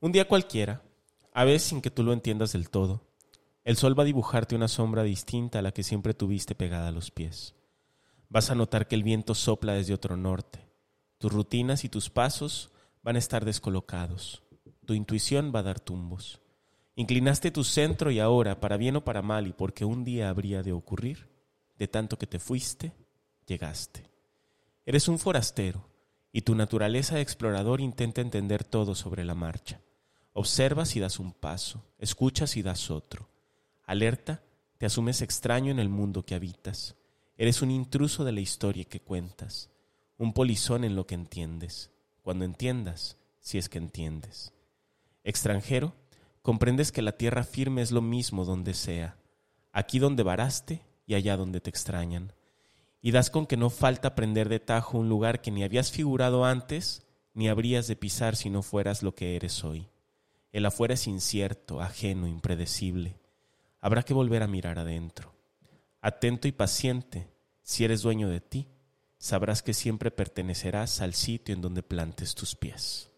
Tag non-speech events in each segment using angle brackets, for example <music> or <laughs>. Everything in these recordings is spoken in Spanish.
Un día cualquiera, a veces sin que tú lo entiendas del todo, el sol va a dibujarte una sombra distinta a la que siempre tuviste pegada a los pies. Vas a notar que el viento sopla desde otro norte. Tus rutinas y tus pasos van a estar descolocados. Tu intuición va a dar tumbos. Inclinaste tu centro y ahora, para bien o para mal, y porque un día habría de ocurrir, de tanto que te fuiste, llegaste. Eres un forastero, y tu naturaleza de explorador intenta entender todo sobre la marcha. Observas y das un paso, escuchas y das otro. Alerta, te asumes extraño en el mundo que habitas. Eres un intruso de la historia que cuentas, un polizón en lo que entiendes, cuando entiendas, si es que entiendes. Extranjero, comprendes que la tierra firme es lo mismo donde sea, aquí donde varaste y allá donde te extrañan. Y das con que no falta aprender de tajo un lugar que ni habías figurado antes, ni habrías de pisar si no fueras lo que eres hoy. El afuera es incierto, ajeno, impredecible. Habrá que volver a mirar adentro. Atento y paciente, si eres dueño de ti, sabrás que siempre pertenecerás al sitio en donde plantes tus pies.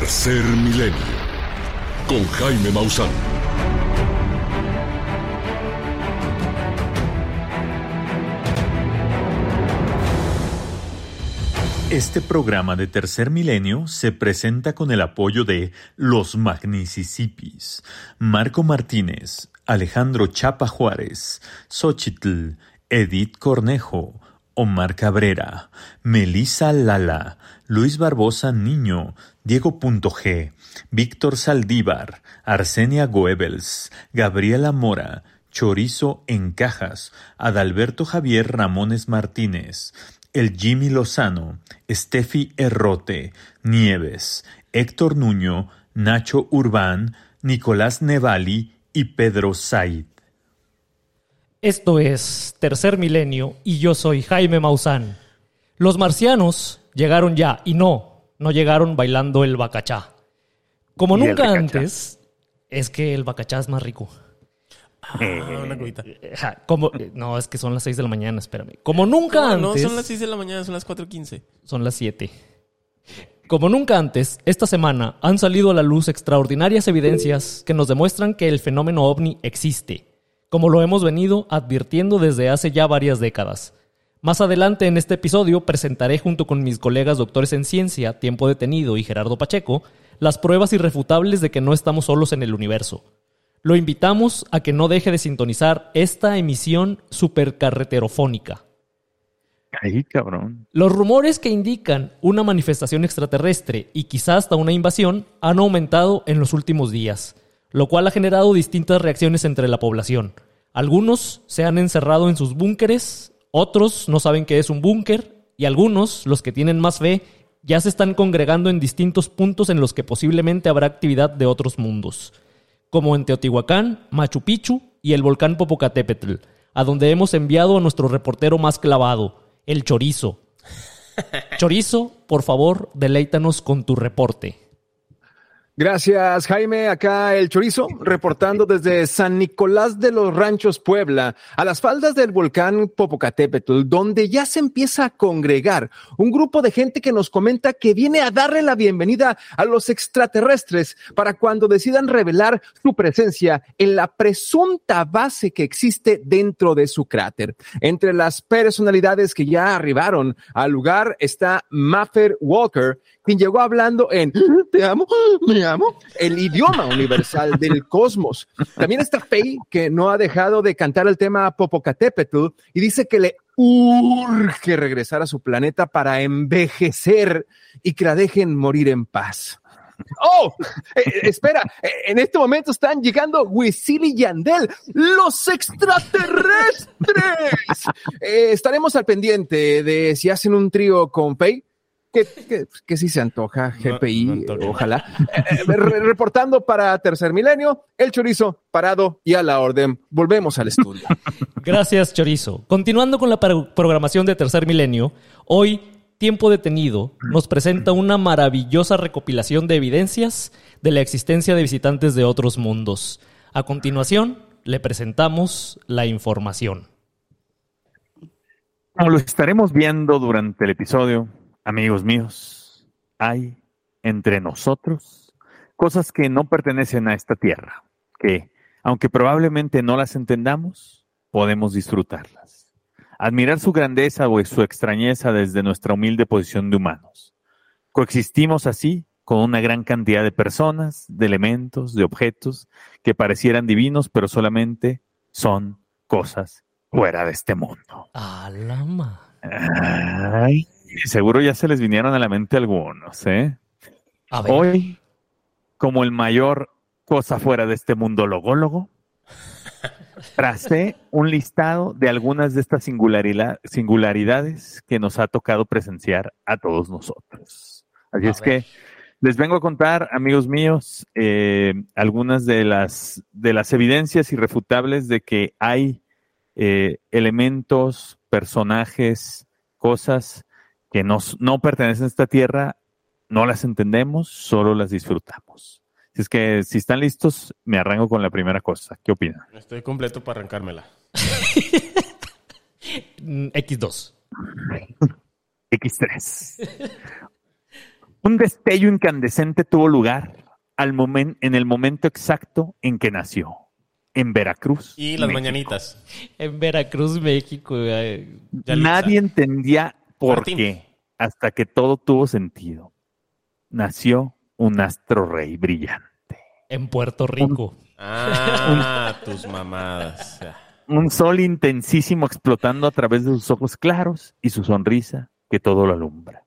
Tercer Milenio con Jaime Maussan. Este programa de Tercer Milenio se presenta con el apoyo de Los Magnicisipis, Marco Martínez, Alejandro Chapa Juárez, Xochitl, Edith Cornejo, Omar Cabrera, Melisa Lala, Luis Barbosa Niño, Diego G, Víctor Saldívar, Arsenia Goebbels, Gabriela Mora, Chorizo en Cajas, Adalberto Javier Ramones Martínez, el Jimmy Lozano, Steffi Errote, Nieves, Héctor Nuño, Nacho Urbán, Nicolás Nevali y Pedro Said. Esto es Tercer Milenio y yo soy Jaime Maussan. Los marcianos llegaron ya y no, no llegaron bailando el bacachá. Como nunca antes, es que el bacachá es más rico. Ah, una cubita. Como, no, es que son las 6 de la mañana, espérame. Como nunca antes. No, son las 6 de la mañana, son las 4.15. Son las 7. Como nunca antes, esta semana han salido a la luz extraordinarias evidencias que nos demuestran que el fenómeno ovni existe, como lo hemos venido advirtiendo desde hace ya varias décadas. Más adelante en este episodio presentaré junto con mis colegas doctores en ciencia, Tiempo Detenido y Gerardo Pacheco, las pruebas irrefutables de que no estamos solos en el universo. Lo invitamos a que no deje de sintonizar esta emisión supercarreterofónica. Ay, cabrón. Los rumores que indican una manifestación extraterrestre y quizás hasta una invasión han aumentado en los últimos días, lo cual ha generado distintas reacciones entre la población. Algunos se han encerrado en sus búnkeres, otros no saben qué es un búnker y algunos, los que tienen más fe, ya se están congregando en distintos puntos en los que posiblemente habrá actividad de otros mundos, como en Teotihuacán, Machu Picchu y el volcán Popocatépetl, a donde hemos enviado a nuestro reportero más clavado, el Chorizo. <laughs> Chorizo, por favor, deleítanos con tu reporte. Gracias, Jaime. Acá el Chorizo, reportando desde San Nicolás de los Ranchos, Puebla, a las faldas del volcán Popocatépetl, donde ya se empieza a congregar un grupo de gente que nos comenta que viene a darle la bienvenida a los extraterrestres para cuando decidan revelar su presencia en la presunta base que existe dentro de su cráter. Entre las personalidades que ya arribaron al lugar está Maffer Walker, quien llegó hablando en Te amo, me amo, el idioma universal del cosmos. También está Faye, que no ha dejado de cantar el tema Popocatépetl y dice que le urge regresar a su planeta para envejecer y que la dejen morir en paz. ¡Oh! Eh, eh, espera, en este momento están llegando Wisil y Yandel, los extraterrestres. Eh, estaremos al pendiente de si hacen un trío con Faye. Que, que, que sí se antoja, No, GPI, no antoja. ojalá. Eh, re- reportando para Tercer Milenio, el chorizo parado y a la orden. Volvemos al estudio. <laughs> Gracias, Chorizo. Continuando con la pro- programación de Tercer Milenio, hoy Tiempo Detenido nos presenta una maravillosa recopilación de evidencias de la existencia de visitantes de otros mundos. A continuación, le presentamos la información. Como lo estaremos viendo durante el episodio, amigos míos, hay entre nosotros cosas que no pertenecen a esta tierra, que, aunque probablemente no las entendamos, podemos disfrutarlas. Admirar su grandeza o su extrañeza desde nuestra humilde posición de humanos. Coexistimos así con una gran cantidad de personas, de elementos, de objetos que parecieran divinos, pero solamente son cosas fuera de este mundo. Alama. Ay, seguro ya se les vinieron a la mente algunos, ¿eh? A ver, Hoy, como el mayor cosa fuera de este mundo logólogo, tracé un listado de algunas de estas singularidad- singularidades que nos ha tocado presenciar a todos nosotros. Así A es ver. que les vengo a contar, amigos míos, eh, algunas de las, de las evidencias irrefutables de que hay eh, elementos, personajes, cosas que nos- no pertenecen a esta tierra, no las entendemos, solo las disfrutamos. Así es que si están listos, me arranco con la primera cosa. ¿Qué opinan? Estoy completo para arrancármela. mm, X2. X3. Un destello incandescente tuvo lugar al momen- en el momento exacto en que nació, en Veracruz. Y las México. mañanitas. En Veracruz, México. eh. Nadie entendía por Martín. qué, hasta que todo tuvo sentido. Nació un astro rey brillante. En Puerto Rico. Ah, tus mamadas. Un sol intensísimo explotando a través de sus ojos claros y su sonrisa que todo lo alumbra.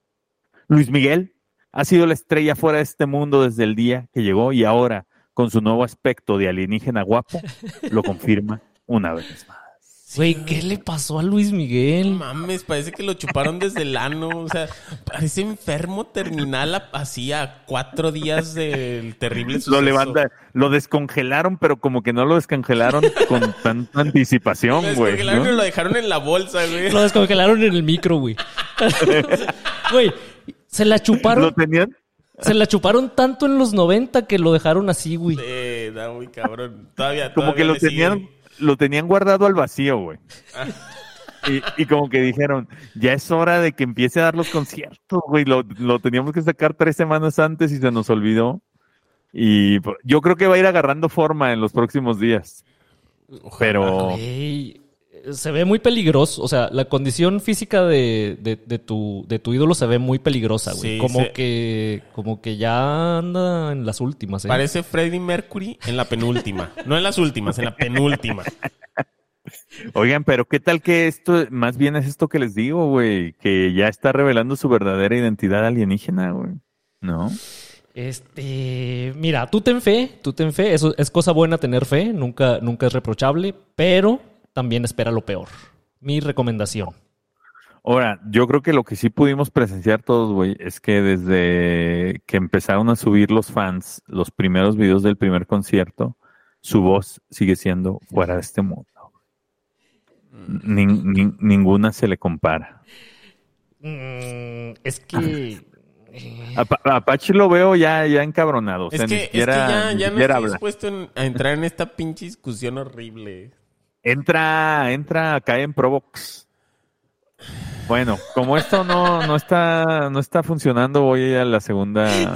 Luis Miguel ha sido la estrella fuera de este mundo desde el día que llegó y ahora, con su nuevo aspecto de alienígena guapo, lo confirma una vez más. Güey, ¿qué le pasó a Luis No Miguel? mames, parece que lo chuparon desde el ano. O sea, parece enfermo terminal a- así a cuatro días del terrible suceso. Lo levanta, lo descongelaron, pero como que no lo descongelaron con <laughs> tanta anticipación, Lo güey. descongelaron ¿no? y lo dejaron en la bolsa, güey. Lo descongelaron en el micro, güey. <laughs> Güey, se la Lo chuparon, tenían, se la chuparon tanto en los 90 que lo dejaron así, güey. Sí, está muy cabrón. Todavía, como que todavía lo tenían, lo tenían guardado al vacío, güey. <laughs> Y, y como que dijeron, ya es hora de que empiece a dar los conciertos, güey. Lo, lo teníamos que sacar tres semanas antes y se nos olvidó. Y pues, yo creo que va a ir agarrando forma en los próximos días. Ojalá. Pero Güey, se ve muy peligroso. O sea, la condición física de, de- de tu, de tu ídolo se ve muy peligrosa, güey. Sí, como, se- que, como que ya anda en las últimas, ¿eh? Parece Freddie Mercury en la penúltima. No en las últimas, en la penúltima. Oigan, pero ¿qué tal que esto, más bien es esto que les digo, güey? Que ya está revelando su verdadera identidad alienígena, güey. ¿No? Este, mira, tú ten fe, tú ten fe, eso es cosa buena tener fe, nunca, nunca es reprochable, pero también espera lo peor. Mi recomendación. Ahora, yo creo que lo que sí pudimos presenciar todos, güey, es que desde que empezaron a subir los fans los primeros videos del primer concierto, su voz sigue siendo fuera de este mundo. Nin- nin- ninguna se le compara. Mm, es que A, a Apache lo veo ya, ya encabronado. O sea, es que, ni es que ya, ni ya estoy habla. dispuesto en- a entrar en esta pinche discusión horrible. Entra, entra acá en Provox. Bueno, como esto no, no está, no está funcionando, voy a la segunda. <laughs>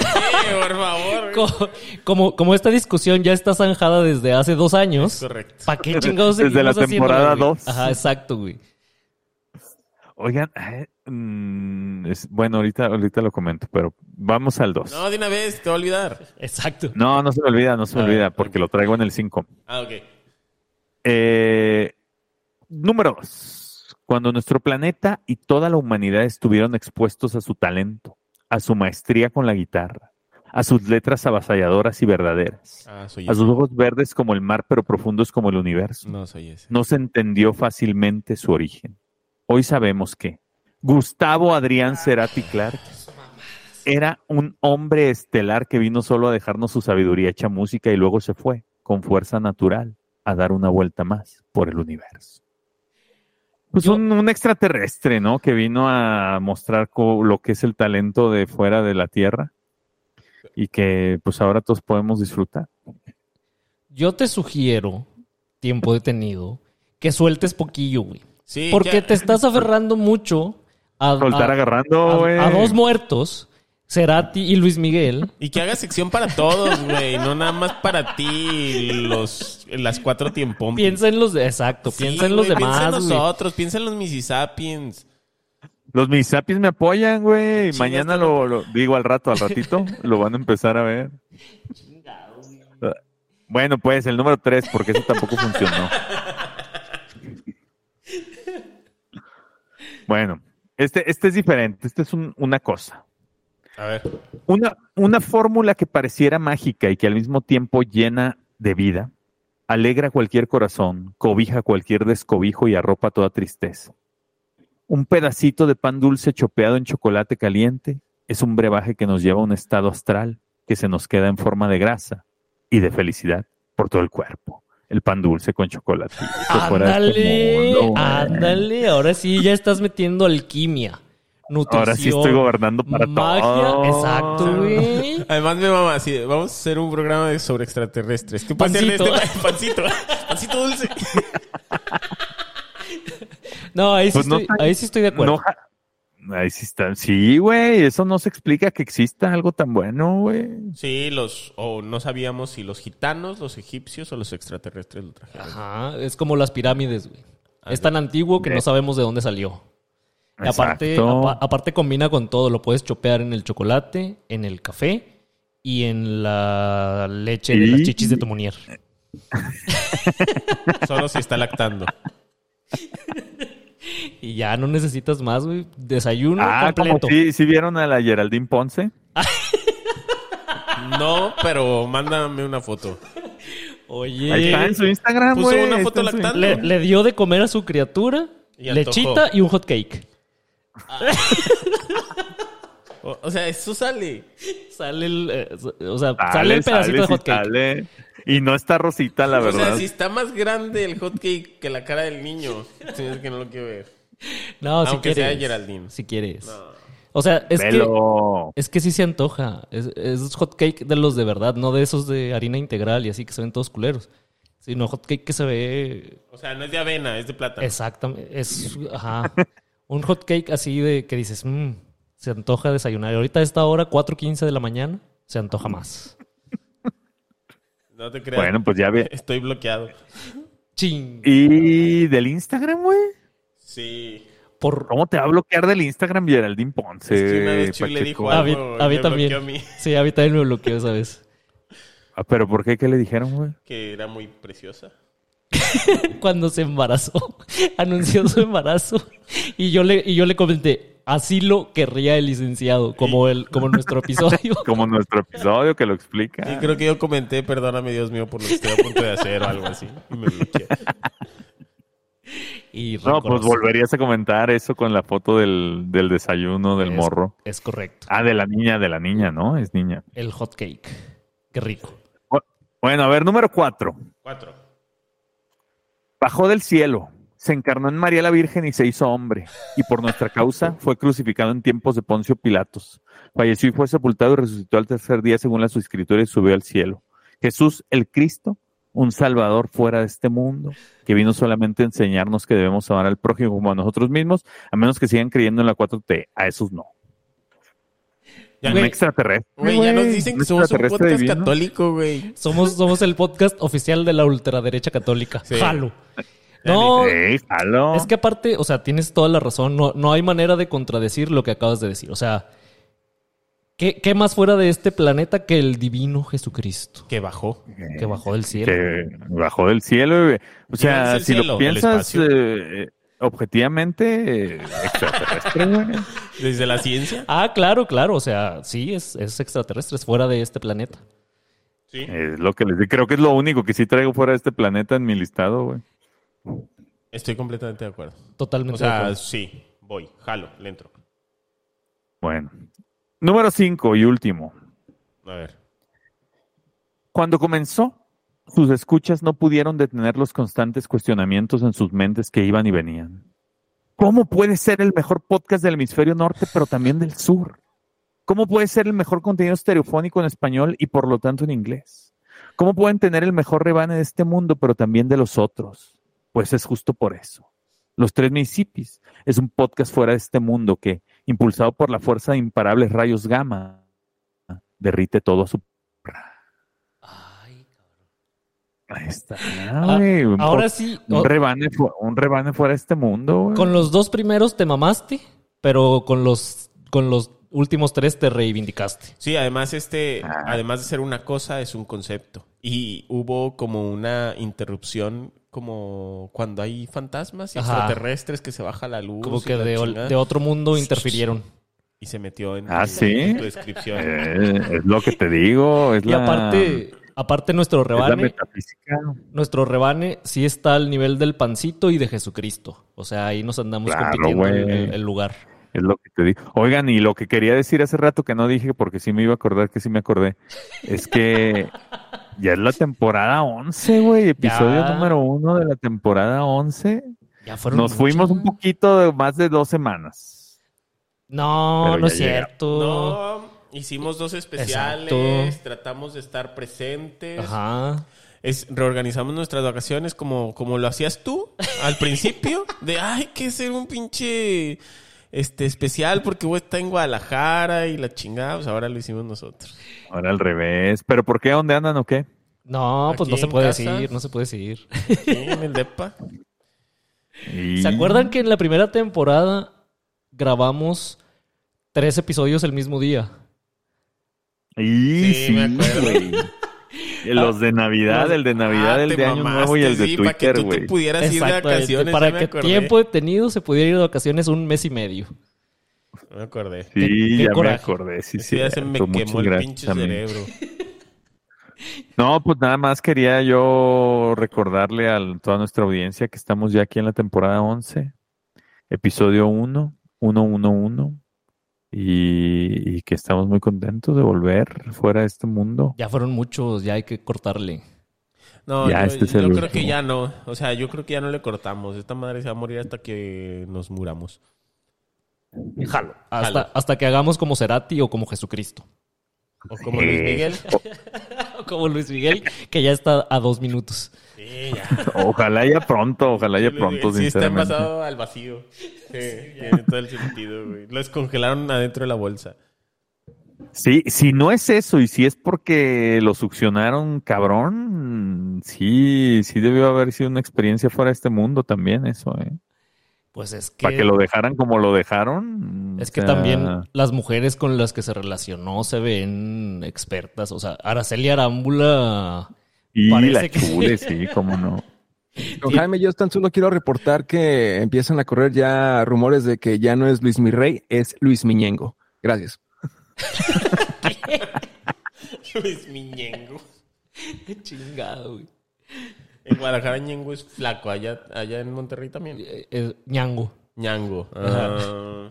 Sí, por favor. co- como, como esta discusión ya está zanjada desde hace dos años, Correcto. ¿para qué chingados Desde la temporada güey? dos. Ajá, exacto, güey. Oigan, eh, mm, es- bueno, ahorita, ahorita lo comento, pero vamos al 2. No, de una vez, te va a olvidar. Exacto. No, no se me olvida, no se me A ver, olvida, porque lo traigo en el 5. Ah, ok. Eh, número 2. Cuando nuestro planeta y toda la humanidad estuvieron expuestos a su talento, a su maestría con la guitarra, a sus letras avasalladoras y verdaderas, Ah, a sus ojos verdes como el mar pero profundos como el universo. No soy ese. No se entendió fácilmente su origen. Hoy sabemos que Gustavo Adrián Cerati Clark era un hombre estelar que vino solo a dejarnos su sabiduría hecha música y luego se fue con fuerza natural a dar una vuelta más por el universo. Pues Yo- un, un extraterrestre, ¿no? Que vino a mostrar lo que es el talento de fuera de la Tierra y que pues ahora todos podemos disfrutar. Yo te sugiero, tiempo detenido, que sueltes poquillo, güey. Sí, Porque ya- te estás aferrando mucho a, Soltar a- agarrando, a- güey. a dos muertos, Cerati y Luis Miguel. Y que haga sección para todos, güey. No nada más para ti, los, las cuatro tiempos. Piensa en los de, exacto, piensa en los Piensa en demás, güey. nosotros, piensa en los Mississippians. Los Misapiens me apoyan, güey. Mañana lo, lo- digo al rato, al ratito, lo van a empezar a ver. Bueno, pues el número tres, porque eso tampoco funcionó. Bueno, este, este es diferente. Este es un- una cosa. A ver. Una, una fórmula que pareciera mágica y que al mismo tiempo llena de vida, alegra cualquier corazón, cobija cualquier descobijo y arropa toda tristeza. Un pedacito de pan dulce chopeado en chocolate caliente es un brebaje que nos lleva a un estado astral que se nos queda en forma de grasa y de felicidad por todo el cuerpo. El pan dulce con chocolate. Ándale, ándale. Ahora sí ya estás metiendo alquimia. Nutrición, Ahora sí estoy gobernando para magia. todo. Exacto, güey. Además, me mama así. Vamos a hacer un programa de sobre extraterrestres. ¿Qué en Pancito. este pancito? Pancito dulce. No, ahí sí, Pues estoy, ahí sí estoy de acuerdo. No, ahí sí está. Sí, güey, eso no se explica que exista algo tan bueno, güey. Sí, los. O no sabíamos si los gitanos, los egipcios o los extraterrestres lo trajeron. Ajá, es como las pirámides, güey. Es tan antiguo que no sabemos de dónde salió. Aparte, Exacto. apa- aparte combina con todo. Lo puedes chopear en el chocolate, en el café y en la leche de Y- las chichis de tu. <laughs> Solo si está lactando. <laughs> Y ya no necesitas más, güey. Desayuno Ah, completo. si, si vieron a la Geraldine Ponce. <laughs> No, pero mándame una foto. Oye, Ahí está en su Instagram, Puso una foto lactando. le, le dio de comer a su criatura, Y lechita y un hot cake. <laughs> O, o sea, eso sale. Sale el, eh, o sea, Sale, sale el pedacito sale, de hot sí cake. sale. Y no está rosita, la O verdad. sea, si está más grande el hot cake que la cara del niño. Tienes que no lo quiero ver. No, si Aunque sea quieres. Geraldine. Si quieres. O sea, es que, es que sí se antoja. Es, es hot cake de los de verdad, no de esos de harina integral y así que se ven todos culeros. Sino hot cake que se ve O sea, no es de avena, es de plátano. exactamente. Es, ajá. Un hot cake así de que dices, "Mm, se antoja desayunar. Y ahorita a esta hora, 4.15 de la mañana, se antoja más. No te creas. Bueno, pues ya ve. Estoy bloqueado. Ching. ¿Y del Instagram, güey? Sí. Por, ¿Cómo te va a bloquear del Instagram Geraldine Ponce? Es que una vez Chuy le dijo a mí, algo, a mí me también. a mí. Sí, a mí también me bloqueó esa vez. Ah, ¿Pero por qué? ¿Qué le dijeron, güey? Que era muy preciosa. <laughs> cuando se embarazó, <laughs> anunció su embarazo y yo le y yo le comenté, así lo querría el licenciado, como el como nuestro episodio. <laughs> Como nuestro episodio que lo explica. Y creo que yo comenté, perdóname Dios mío por lo que estoy a punto de hacer o algo así. Y me. Y No, pues volverías a comentar eso con la foto del, del desayuno del Es- morro. Es correcto. Ah, de la niña, de la niña, ¿no? Es niña. El hot cake. Qué rico. Bueno, a ver, número cuatro. Cuatro. Bajó del cielo, se encarnó en María la Virgen y se hizo hombre, y por nuestra causa fue crucificado en tiempos de Poncio Pilatos. Falleció y fue sepultado y resucitó al tercer día según las escrituras y subió al cielo. Jesús el Cristo, un Salvador fuera de este mundo, que vino solamente a enseñarnos que debemos amar al prójimo como a nosotros mismos, a menos que sigan creyendo en la 4T. A esos no. Ya, un extraterrestre. Güey, ya nos dicen que somos un podcast divino. católico, güey. Somos somos el podcast oficial de la ultraderecha católica. Sí. Jalo. No, jalo. es que aparte, o sea, tienes toda la razón. No, no hay manera de contradecir lo que acabas de decir. O sea, ¿qué, qué más fuera de este planeta que el divino Jesucristo Que bajó. que bajó del cielo? que bajó del cielo. güey. O sea, si cielo? lo ¿El piensas, espacio? eh, objetivamente extraterrestre, güey. Desde la ciencia. Ah, claro, claro. O sea, sí, es, es extraterrestre, es fuera de este planeta. Sí. Es lo que les digo. Creo que es lo único que sí traigo fuera de este planeta en mi listado, güey. Estoy completamente de acuerdo. Totalmente. O de sea, acuerdo. sí, voy, jalo, le entro. Bueno. Número 5 y último. A ver. Cuando comenzó, sus escuchas no pudieron detener los constantes cuestionamientos en sus mentes que iban y venían. ¿Cómo puede ser el mejor podcast del hemisferio norte, pero también del sur? ¿Cómo puede ser el mejor contenido estereofónico en español y por lo tanto en inglés? ¿Cómo pueden tener el mejor rebane de este mundo, pero también de los otros? Pues es justo por eso. Los Tres Municipios es un podcast fuera de este mundo que, impulsado por la fuerza de imparables rayos gamma, derrite todo a su Ay, Ahí está. Ah. Un ahora sí, Un rebane, un rebane fuera de este mundo, güey. con los dos primeros te mamaste, pero con los, con los últimos tres te reivindicaste. Sí, además este, Ah. además de ser una cosa, es un concepto. Y hubo como una interrupción, como cuando hay fantasmas y Ajá. extraterrestres que se baja la luz. Como que de, otro mundo interfirieron. y se metió en, Ah, tu- ¿sí? en tu descripción. Eh, es lo que te digo. Es Y la, aparte, aparte nuestro es la rebane, metafísica. nuestro rebane sí está al nivel del pancito y de Jesucristo. O sea, ahí nos andamos Claro, compitiendo el, güey. el- el lugar. Es lo que te digo. Oigan, y lo que quería decir hace rato que no dije porque sí me iba a acordar que sí me acordé, es que <laughs> ya es la temporada 11, güey. Episodio Ya. número uno de la temporada 11. Ya fueron Nos fuimos un poquito de más de dos semanas. No, Pero no es cierto. No, hicimos dos especiales, Exacto. tratamos de estar presentes. Ajá. Es, reorganizamos nuestras vacaciones como, como lo hacías tú al <laughs> principio, de ay, que hacer un pinche este especial porque voy a estar en Guadalajara y la chingada, pues ahora lo hicimos nosotros. Ahora al revés. ¿Pero por qué? ¿Dónde andan o qué? No, pues no se puede casa. decir, no se puede decir. En el DEPA. Y- ¿Se acuerdan que en la primera temporada grabamos tres episodios el mismo día? Y Sí. <laughs> Los de Navidad, el de Navidad, Ah, el de Año mamaste, Nuevo y el de sí, para que Twitter, tú te güey. pudieras ir de vacaciones. para que tiempo detenido se pudiera ir de vacaciones un mes y medio. Me acordé. Sí, Qué- qué ya me acordé. Sí, Sí, ya se me quemó el gracias, pinche cerebro. <laughs> No, pues nada más quería yo recordarle a toda nuestra audiencia que estamos ya aquí en la temporada 11, episodio 1, 111, y, y que estamos muy contentos de volver fuera de este mundo. Ya fueron muchos, ya hay que cortarle. No, Ya, yo, este es yo el creo último. que ya no. O sea, yo creo que ya no le cortamos. Esta madre se va a morir hasta que nos muramos. Jalo. Hasta, Jalo. hasta que hagamos como Cerati o como Jesucristo. O como Luis Eh, Miguel. <laughs> O como Luis Miguel, que ya está a dos minutos. Sí, ya. Ojalá ya pronto, ojalá ya pronto, sí está envasado al vacío. Sí, tiene todo el sentido, güey. Lo descongelaron adentro de la bolsa. Sí, si no es eso y si es porque lo succionaron cabrón, sí, sí debió haber sido una experiencia fuera de este mundo también eso, ¿eh? Pues es que, Para que lo dejaran como lo dejaron. es o que sea, también las mujeres con las que se relacionó se ven expertas. O sea, Araceli Arámbula. Y parece la que- chule, <laughs> sí, cómo no. Don Jaime, yo tan solo quiero reportar que empiezan a correr ya rumores de que ya no es Luis Mirrey, es Luis Miñengo. Gracias. <laughs> Luis Miñengo. Chingado, güey. En Guadalajara Ñengo es flaco. Allá, allá en Monterrey también. Eh, eh, Ñango. Ñango. Ah.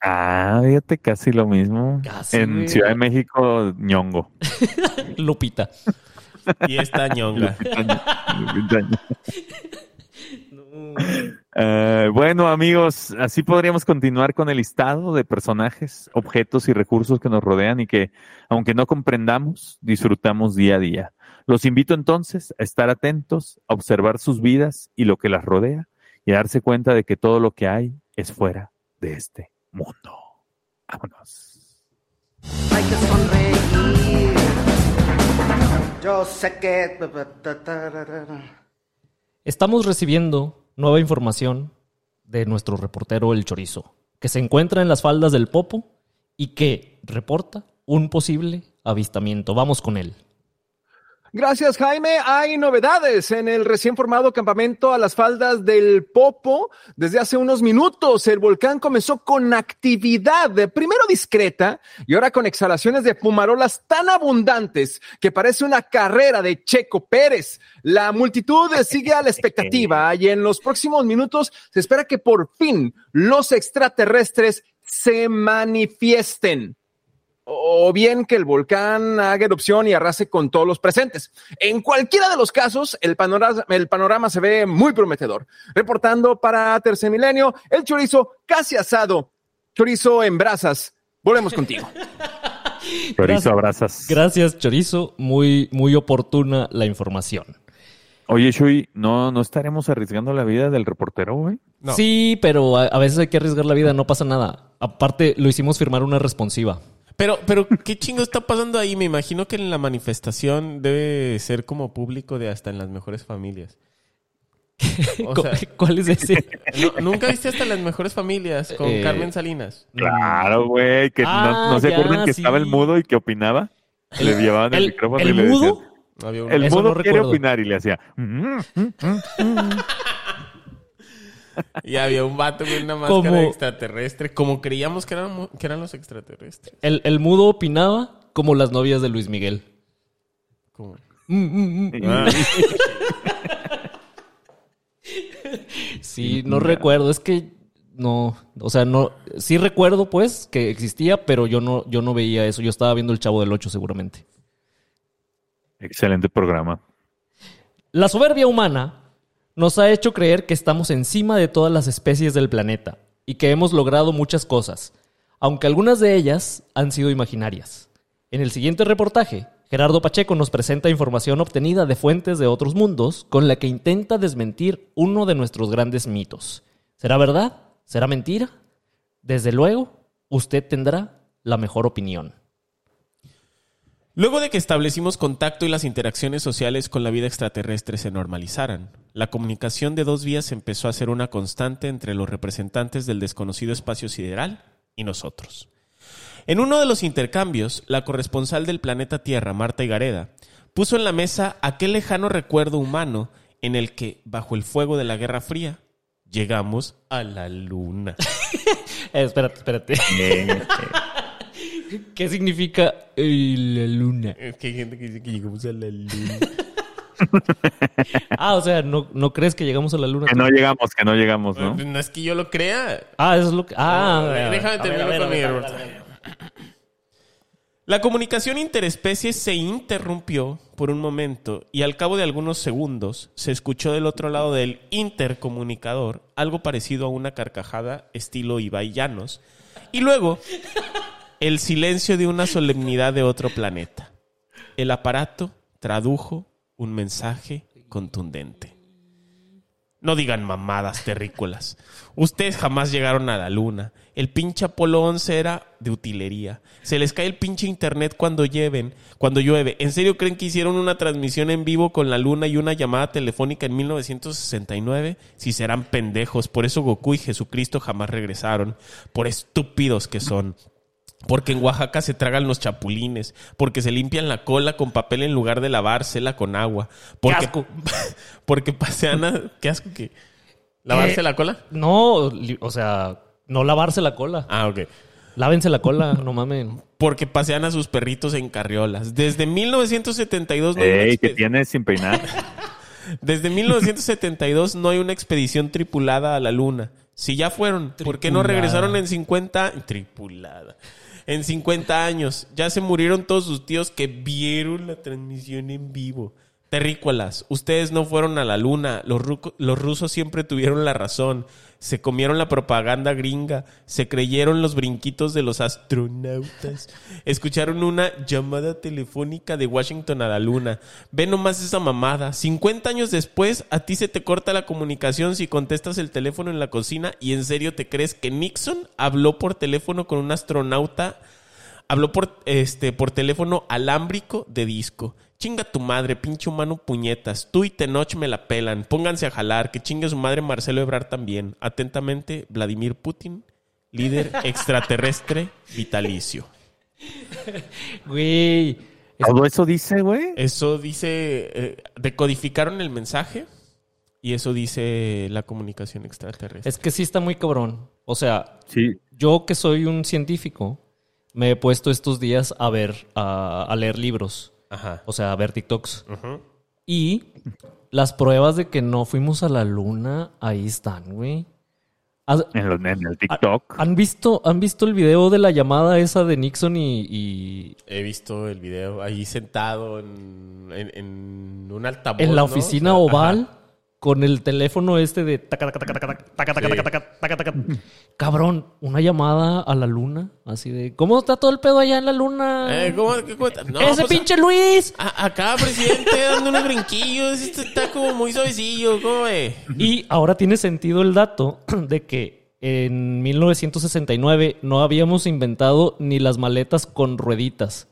Ah, fíjate, casi lo mismo. Casi, en güey. Ciudad de México, ñongo. <laughs> Lupita. y esta ñonga. Eh, bueno, amigos, así podríamos continuar con el listado de personajes, objetos y recursos que nos rodean y que, aunque no comprendamos, disfrutamos día a día. Los invito entonces a estar atentos, a observar sus vidas y lo que las rodea y a darse cuenta de que todo lo que hay es fuera de este mundo. Vámonos. hay que sonreír. Yo sé que... Estamos recibiendo nueva información de nuestro reportero El Chorizo, que se encuentra en las faldas del Popo y que reporta un posible avistamiento. Vamos con él. Gracias, Jaime. Hay novedades en el recién formado campamento a las faldas del Popo. Desde hace unos minutos, el volcán comenzó con actividad, primero discreta y ahora con exhalaciones de fumarolas tan abundantes que parece una carrera de Checo Pérez. La multitud sigue a la expectativa <laughs> y en los próximos minutos se espera que por fin los extraterrestres se manifiesten o bien que el volcán haga erupción y arrase con todos los presentes. En cualquiera de los casos, el panorama, el panorama se ve muy prometedor. Reportando para Tercer Milenio, el chorizo casi asado, chorizo en brasas. Volvemos contigo. <laughs> Chorizo, abrazas. Gracias, Chorizo. Muy, muy oportuna la información. Oye, Shui, ¿no, ¿no estaremos arriesgando la vida del reportero, güey? No. Sí, pero a, a veces hay que arriesgar la vida, no pasa nada. Aparte, lo hicimos firmar una responsiva. Pero, pero, ¿qué chingo está pasando ahí? Me imagino que en la manifestación debe ser como público de hasta en las mejores familias. <laughs> O ¿Cu- sea, ¿Cuál es ese? ¿no- ¿Nunca viste hasta las mejores familias con Eh, Carmen Salinas? Claro, güey, que no, Ah, no se ya, acuerdan que sí. estaba el mudo y que opinaba. le llevaban el, ¿El, micrófono el y le mudo? decían, Había un- el Eso mudo no quiere recuerdo. opinar y le hacía. "Mm, mm, mm". <laughs> Y había un vato con una máscara Como- extraterrestre. Como creíamos que eran, que eran los extraterrestres. El, el mudo opinaba como las novias de Luis Miguel. Como- Mm, mm, mm. Ah, <laughs> Sí, no recuerdo, es que no, o sea, no, sí recuerdo pues que existía, pero yo no, yo no veía eso, yo estaba viendo el Chavo del Ocho seguramente. Excelente programa. La soberbia humana nos ha hecho creer que estamos encima de todas las especies del planeta y que hemos logrado muchas cosas, aunque algunas de ellas han sido imaginarias. En el siguiente reportaje, Gerardo Pacheco nos presenta información obtenida de fuentes de otros mundos con la que intenta desmentir uno de nuestros grandes mitos. ¿Será verdad? ¿Será mentira? Desde luego, usted tendrá la mejor opinión. Luego de que establecimos contacto y las interacciones sociales con la vida extraterrestre se normalizaran, la comunicación de dos vías empezó a ser una constante entre los representantes del desconocido espacio sideral y nosotros. En uno de los intercambios, la corresponsal del planeta Tierra, Marta Higareda, puso en la mesa aquel lejano recuerdo humano en el que, bajo el fuego de la Guerra Fría, llegamos a la Luna. <laughs> Eh, espérate, espérate. <laughs> ¿Qué significa eh, la luna? Es que hay gente que dice que llegamos a la Luna. <laughs> Ah, o sea, ¿no, no crees que llegamos a la luna? Que no llegamos, que no llegamos, ¿no? No es que yo lo crea, Ah, eso es lo que... Ah, ver, déjame terminar con mi. La comunicación interespecies se interrumpió por un momento y al cabo de algunos segundos se escuchó del otro lado del intercomunicador algo parecido a una carcajada estilo Ibai Llanos y luego el silencio de una solemnidad de otro planeta. El aparato tradujo un mensaje contundente. No digan mamadas terrícolas. Ustedes jamás llegaron a la luna. El pinche Apolo 11 era de utilería. Se les cae el pinche internet cuando lleven, cuando llueve. ¿En serio creen que hicieron una transmisión en vivo con la luna y una llamada telefónica en 1969? Si serán pendejos. Por eso Goku y Jesucristo jamás regresaron. Por estúpidos que son. Porque en Oaxaca se tragan los chapulines. Porque se limpian la cola con papel en lugar de lavársela con agua. Porque, asco! <laughs> porque pasean a... ¿Qué asco que? ¿Lavarse Eh, la cola? No, o sea, no lavarse la cola. Ah, ok. Lávense la cola, no mamen. Porque pasean a sus perritos en carriolas. Desde 1972 no Ey, que tienes sin peinar. <laughs> Desde 1972 no hay una expedición tripulada a la luna. Si ya fueron, ¿por qué no Tripulada. regresaron en 50 tripulada? En 50 años. Ya se murieron todos sus tíos que vieron la transmisión en vivo. Terrícolas, ustedes no fueron a la luna. Los, los rusos siempre tuvieron la razón. Se comieron la propaganda gringa. Se creyeron los brinquitos de los astronautas. Escucharon una llamada telefónica de Washington a la luna. Ve nomás esa mamada. 50 años después, a ti se te corta la comunicación si contestas el teléfono en la cocina y en serio te crees que Nixon habló por teléfono con un astronauta Habló por, este, por teléfono alámbrico de disco. Chinga tu madre, pinche humano puñetas. Tú y Tenoch me la pelan. Pónganse a jalar. Que chingue su madre Marcelo Ebrard también. Atentamente, Vladimir Putin, líder <laughs> extraterrestre vitalicio. Güey, Todo eso dice, güey. Eso dice, eh, decodificaron el mensaje y eso dice la comunicación extraterrestre. Es que sí está muy cabrón. O sea, Sí. yo que soy un científico, me he puesto estos días a ver, a, a leer libros. Ajá. O sea, ver TikToks. Y las pruebas de que no fuimos a la luna, ahí están, güey. ¿Has- En, los- en el TikTok. ¿Han visto, ¿Han visto el video de la llamada esa de Nixon y, y He visto el video ahí sentado en, en- en un altavoz. en la ¿no? oficina O sea, oval ajá. Con el teléfono este de taca, taca, taca, taca, taca, taca, taca, taca, taca, taca. Cabrón, una llamada a la luna, así de ¿cómo está todo el pedo allá en la luna? Eh, ¿cómo, qué cuenta? No, ¡Ese pues, pinche Luis! a- acá, presidente, dando unos brinquillos. Este <laughs> está como muy suavecillo. ¿Cómo ve? Y ahora tiene sentido el dato de que en 1969 no habíamos inventado ni las maletas con rueditas.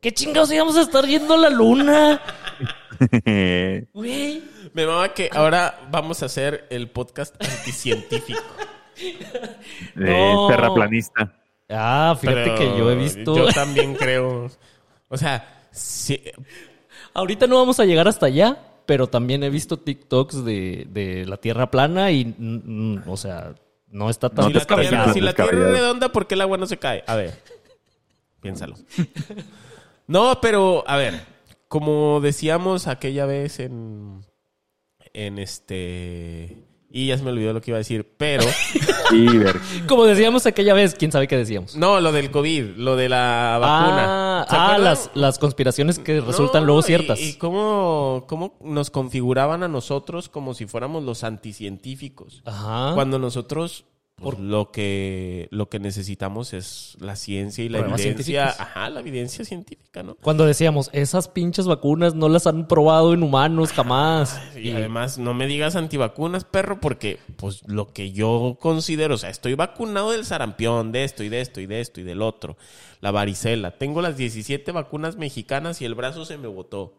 ¿Qué chingados íbamos a estar yendo a la luna? <laughs> Güey. Me mama que ahora vamos a hacer el podcast anticientífico. <laughs> de No. terraplanista. Ah, fíjate Pero que yo he visto. Yo también creo. O sea, sí, Ahorita no vamos a llegar hasta allá, pero también he visto TikToks de, de la Tierra plana y, mm, o sea, no está tan si, la descabellado, tierra, si la Tierra es redonda, ¿por qué el agua no se cae? A ver, piénsalo. No, pero, a ver, como decíamos aquella vez en, en este... Y ya se me olvidó lo que iba a decir, pero... <laughs> Como decíamos aquella vez, quién sabe qué decíamos. No, lo del COVID, lo de la vacuna. Ah, ¿Se ah, las, las conspiraciones que resultan No, luego y- ciertas. Y, cómo, cómo nos configuraban a nosotros como si fuéramos los anticientíficos. Ajá. Cuando nosotros pues, lo que lo que necesitamos es la ciencia y la evidencia, ajá, la evidencia científica, ¿no? Cuando decíamos, esas pinches vacunas no las han probado en humanos jamás. Y además no me digas antivacunas, perro, porque pues lo que yo considero, o sea, estoy vacunado del sarampión, de esto y de esto y de esto y del otro, la varicela, tengo las 17 vacunas mexicanas y el brazo se me botó.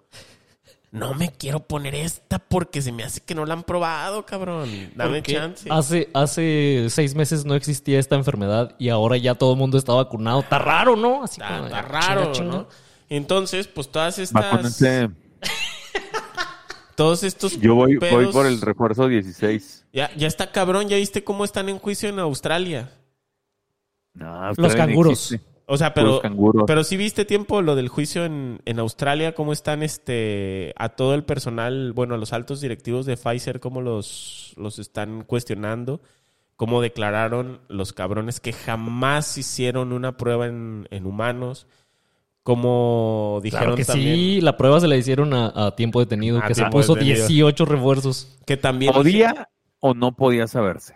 No me quiero poner esta porque se me hace que no la han probado, cabrón. Dame chance. Hace, hace seis meses no existía esta enfermedad y ahora ya todo el mundo está vacunado. Está raro, ¿no? Así Está, como, está chinga, raro, chinga. ¿no? Entonces, pues todas estas... Vacúnense. <laughs> Todos estos Yo voy, voy por el refuerzo 16. Ya, ya está cabrón, ¿ya viste cómo están en juicio en Australia? No, Los canguros. existe. O sea, pero, pero sí viste tiempo lo del juicio en, en Australia, cómo están este a todo el personal, bueno, a los altos directivos de Pfizer, cómo los, los están cuestionando, cómo declararon los cabrones que jamás hicieron una prueba en, en humanos, cómo dijeron Claro que también sí, la prueba se la hicieron a, a tiempo detenido, A que se puso detenido. 18 refuerzos. que también ¿Podía o no podía saberse?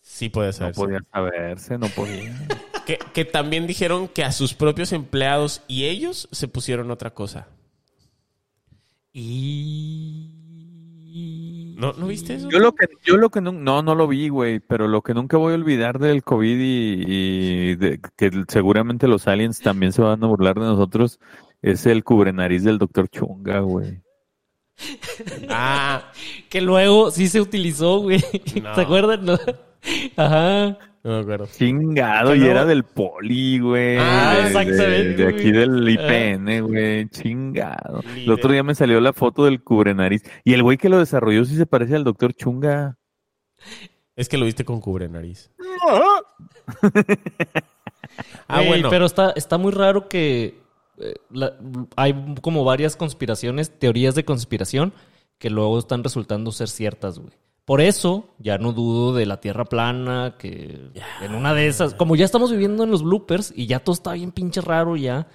sí puede No ser. sí. podía saberse, no podía. <laughs> Que, que también dijeron que a sus propios empleados y ellos se pusieron otra cosa. Y... ¿No, ¿no viste eso? Yo lo que, yo lo que no, no, no lo vi, güey, pero lo que nunca voy a olvidar del COVID y, y de- que seguramente los aliens también se van a burlar de nosotros es el cubrenariz del doctor Chunga, güey. Ah, <laughs> Que luego sí se utilizó, güey. No. ¿Se acuerdan? no? Ajá. No me acuerdo. Chingado, y era del poli, güey. Ah, de- de- exactamente, De, aquí del IPN, güey. Chingado. El otro día me salió la foto del cubrenariz. Y el güey que lo desarrolló sí se parece al doctor Chunga. Es que lo viste con cubre nariz. <laughs> ah, Güey, bueno. Pero está, está muy raro que eh, la- hay como varias conspiraciones, teorías de conspiración, que luego están resultando ser ciertas, güey. Por eso ya no dudo de la Tierra plana, que en una de esas, como ya estamos viviendo en los bloopers y ya todo está bien pinche raro ya,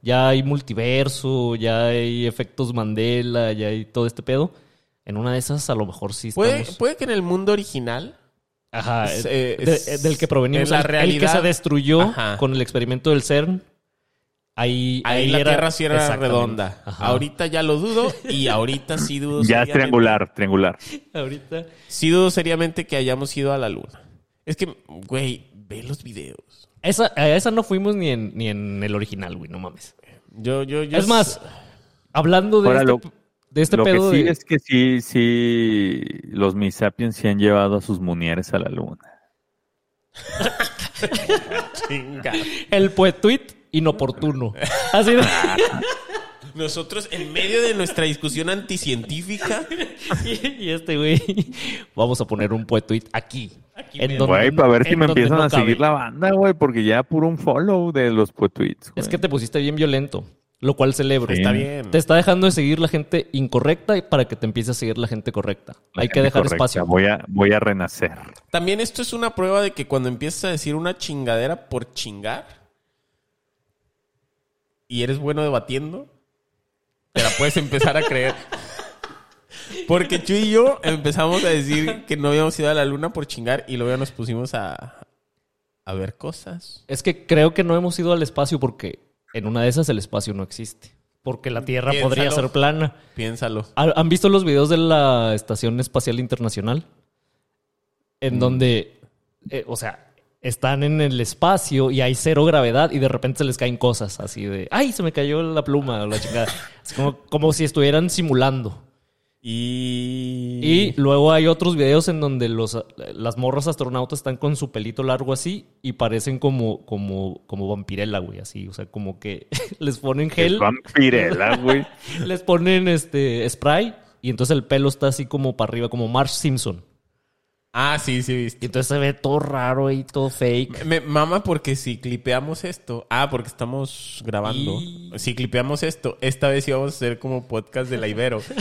ya hay multiverso, ya hay efectos Mandela, ya hay todo este pedo. En una de esas a lo mejor sí ¿Puede, estamos... puede que en el mundo original Ajá, Es, de- es- del que provenimos, en la el- el, que se destruyó Ajá. con el experimento del CERN. Ahí, ahí, ahí la era- Tierra sí era redonda. Ajá. Ahorita ya lo dudo y ahorita sí dudo. Ya es triangular, triangular. <laughs> Ahorita. Sí dudo seriamente que hayamos ido a la luna. Es que, güey, ve los videos. Esa, a esa no fuimos ni en, ni en el original, güey, no mames. Yo, yo, yo Es más, hablando de Ahora, este, lo- de este Lo que pedo sí de... es que sí, sí, los misapiens se han llevado a sus munieres a la luna. <laughs> Chinga. El tweet inoportuno. <laughs> Así de... <laughs> Nosotros, en medio de nuestra discusión anticientífica, <laughs> y, y este güey, vamos a poner un tweet aquí. Aquí en mismo. donde- Güey, para ver si me empiezan no a seguir la banda, güey, porque ya puro un follow de los tweets. Es que te pusiste bien violento, lo cual celebro. Sí. está bien. Te está dejando de seguir la gente incorrecta y para que te empiece a seguir la gente correcta. Hay que dejar espacio. Voy a, voy a renacer. También esto es una prueba de que cuando empiezas a decir una chingadera por chingar y eres bueno debatiendo, te la puedes empezar a creer. Porque Chu y yo empezamos a decir que no habíamos ido a la luna por chingar y luego ya nos pusimos a, a ver cosas. Es que creo que no hemos ido al espacio porque en una de esas el espacio no existe. Porque la Tierra Piénsalo. podría ser plana. Piénsalo. ¿Ha- ¿Han visto los videos de la Estación Espacial Internacional? En donde, eh, o sea, están en el espacio y hay cero gravedad y de repente se les caen cosas así de, ay, se me cayó la pluma o la chingada. <laughs> Es como, como si estuvieran simulando. Y... Y luego hay otros videos en donde los, las morras astronautas están con su pelito largo así y parecen como, como, como vampirella, güey, así. O sea, como que <laughs> les ponen gel, Es vampirela, güey. <laughs> les ponen este spray y entonces el pelo está así como para arriba, como Marge Simpson. Ah, sí, sí, viste. Y entonces se ve todo raro y todo fake. Me mama porque si clipeamos esto, ah, porque estamos grabando. Y- Si clipeamos esto, esta vez íbamos a hacer como podcast de la Ibero. <laughs>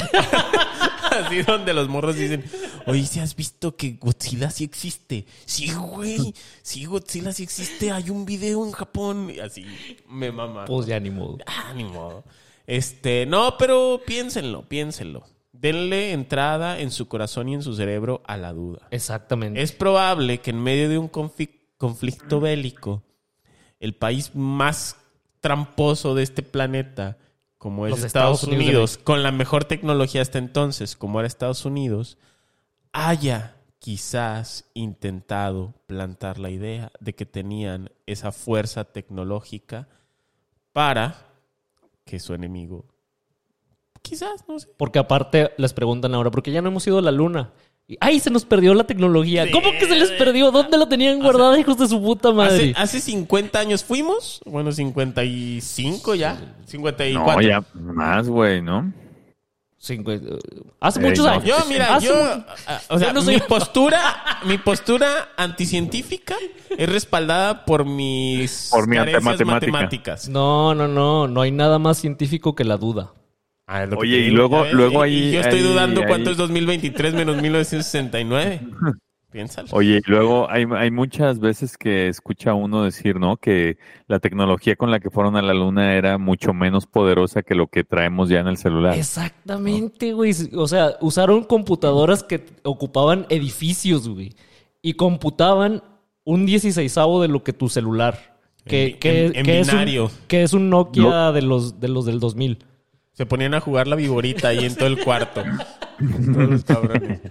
<laughs> Así donde los morros dicen, oye, ¿si has visto que Godzilla sí existe? Sí, güey, sí, Godzilla sí existe, hay un video en Japón. Y así, me mama. Pues ya ni modo. Ah, ni modo. Este, no, pero piénsenlo, piénsenlo. Denle entrada en su corazón y en su cerebro a la duda. Exactamente. Es probable que en medio de un conflicto bélico, el país más tramposo de este planeta, como es Los Estados, Estados Unidos Unidos, con la mejor tecnología hasta entonces, como era Estados Unidos, haya quizás intentado plantar la idea de que tenían esa fuerza tecnológica para que su enemigo, quizás, no sé. Porque aparte les preguntan ahora, porque ya no hemos ido a la luna. Y, ¡Ay, se nos perdió la tecnología! Sí. ¿Cómo que se les perdió? ¿Dónde la tenían guardada, hijos de su puta madre? Hace, hace 50 años fuimos, bueno, 55 ya, No, 54. ya más, güey, ¿no? Cinco- eh, hace Ey, muchos no. años. Yo, mira, Hace yo, ah, o sea, Yo no soy- mi postura, <laughs> mi postura anticientífica es respaldada por mis Por mi carencias matemática. matemáticas. No, no, no. No hay nada más científico que la duda. Ah, Oye, y luego- luego ahí- y yo estoy ahí- dudando ahí- cuánto es 2023 menos 1969. <laughs> Piénsalo. Oye, y luego hay, hay muchas veces que escucha uno decir, ¿no? Que la tecnología con la que fueron a la luna era mucho menos poderosa que lo que traemos ya en el celular. Exactamente, güey. O sea, usaron computadoras que ocupaban edificios, güey. Y computaban un 16 de lo que tu celular. Que, En- que, en- en que es un, binario. que es un Nokia de, los, de los del 2000. Se ponían a jugar la viborita ahí en todo el cuarto. Todos los cabrones.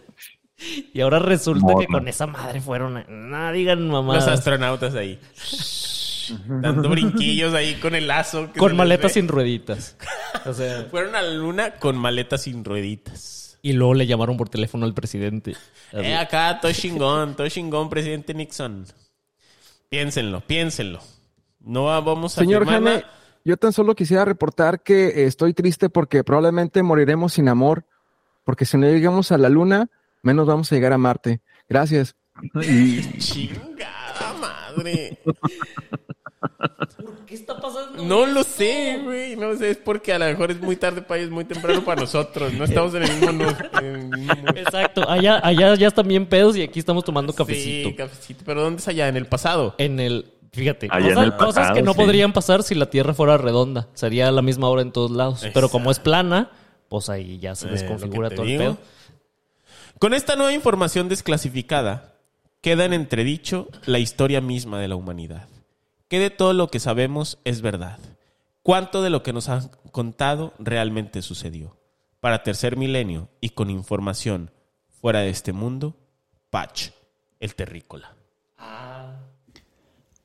Y ahora resulta que con esa madre fueron... a- No digan Los mamadas. astronautas ahí. Dando brinquillos ahí con el lazo. que se Con les maletas ve. sin rueditas. O sea... Fueron a la luna con maletas sin rueditas. Y luego le llamaron por teléfono al presidente. Eh, acá, todo chingón, todo chingón, presidente Nixon. Piénsenlo, piénsenlo. No vamos a Señor afirmar Jaime, nada. Yo tan solo quisiera reportar que eh, estoy triste porque probablemente moriremos sin amor, porque si no llegamos a la luna, menos vamos a llegar a Marte. Gracias. <laughs> Chingada madre. ¿Qué está pasando? No lo sé, güey. No sé, es porque a lo mejor es muy tarde para ellos, muy temprano para nosotros. No estamos en el mismo. nu- en el mismo mood. Exacto. Allá, allá ya están bien pedos y aquí estamos tomando cafecito. Sí, cafecito. Pero ¿dónde es allá? En el pasado. En el... Fíjate, cosas, cosas pasado, que no sí. podrían pasar si la Tierra fuera redonda. Sería a la misma hora en todos lados. Pero como es plana, pues ahí ya se Eh, desconfigura todo el pedo. Con esta nueva información desclasificada, queda en entredicho la historia misma de la humanidad. ¿Qué de todo lo que sabemos es verdad? ¿Cuánto de lo que nos han contado realmente sucedió? Para tercer milenio y con información fuera de este mundo, Patch, el terrícola.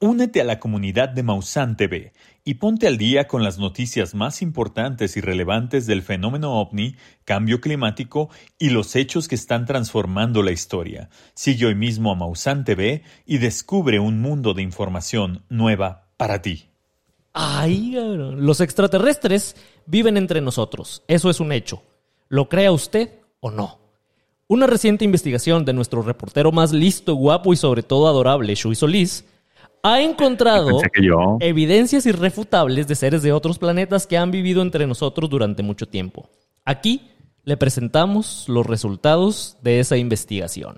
Únete a la comunidad de Mausan TV y ponte al día con las noticias más importantes y relevantes del fenómeno ovni, cambio climático y los hechos que están transformando la historia. Sigue hoy mismo a Mausan TV y descubre un mundo de información nueva para ti. Ay. Los extraterrestres viven entre nosotros. Eso es un hecho. ¿Lo crea usted o no? Una reciente investigación de nuestro reportero más listo, guapo y sobre todo adorable, Shui Solís, ha encontrado que yo. evidencias irrefutables de seres de otros planetas que han vivido entre nosotros durante mucho tiempo. Aquí le presentamos los resultados de esa investigación.